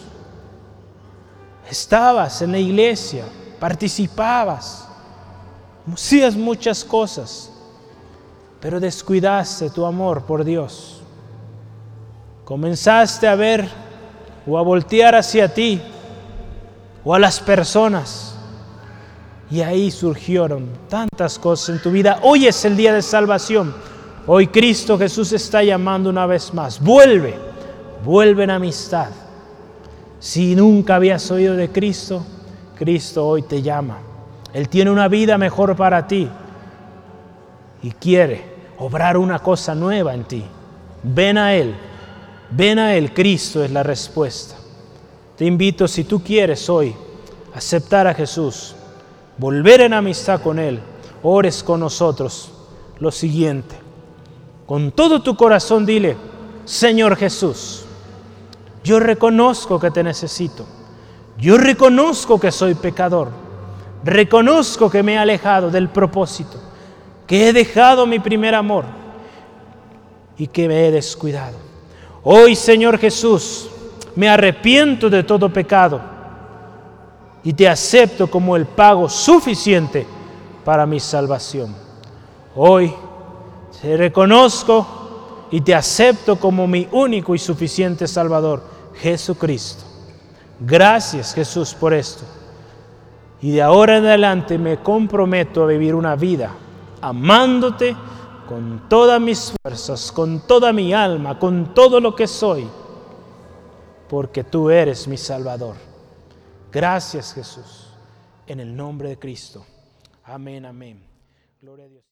estabas en la iglesia, participabas, hacías muchas cosas, pero descuidaste tu amor por Dios. Comenzaste a ver o a voltear hacia ti o a las personas. Y ahí surgieron tantas cosas en tu vida. Hoy es el día de salvación. Hoy Cristo Jesús está llamando una vez más. Vuelve, vuelve en amistad. Si nunca habías oído de Cristo, Cristo hoy te llama. Él tiene una vida mejor para ti y quiere obrar una cosa nueva en ti. Ven a Él, ven a Él, Cristo es la respuesta. Te invito, si tú quieres hoy, aceptar a Jesús, volver en amistad con Él, ores con nosotros lo siguiente. Con todo tu corazón dile, Señor Jesús, yo reconozco que te necesito. Yo reconozco que soy pecador. Reconozco que me he alejado del propósito que he dejado mi primer amor y que me he descuidado. Hoy, Señor Jesús, me arrepiento de todo pecado y te acepto como el pago suficiente para mi salvación. Hoy te reconozco y te acepto como mi único y suficiente Salvador, Jesucristo. Gracias Jesús por esto. Y de ahora en adelante me comprometo a vivir una vida amándote con todas mis fuerzas, con toda mi alma, con todo lo que soy, porque tú eres mi Salvador. Gracias Jesús, en el nombre de Cristo. Amén, amén. Gloria a Dios.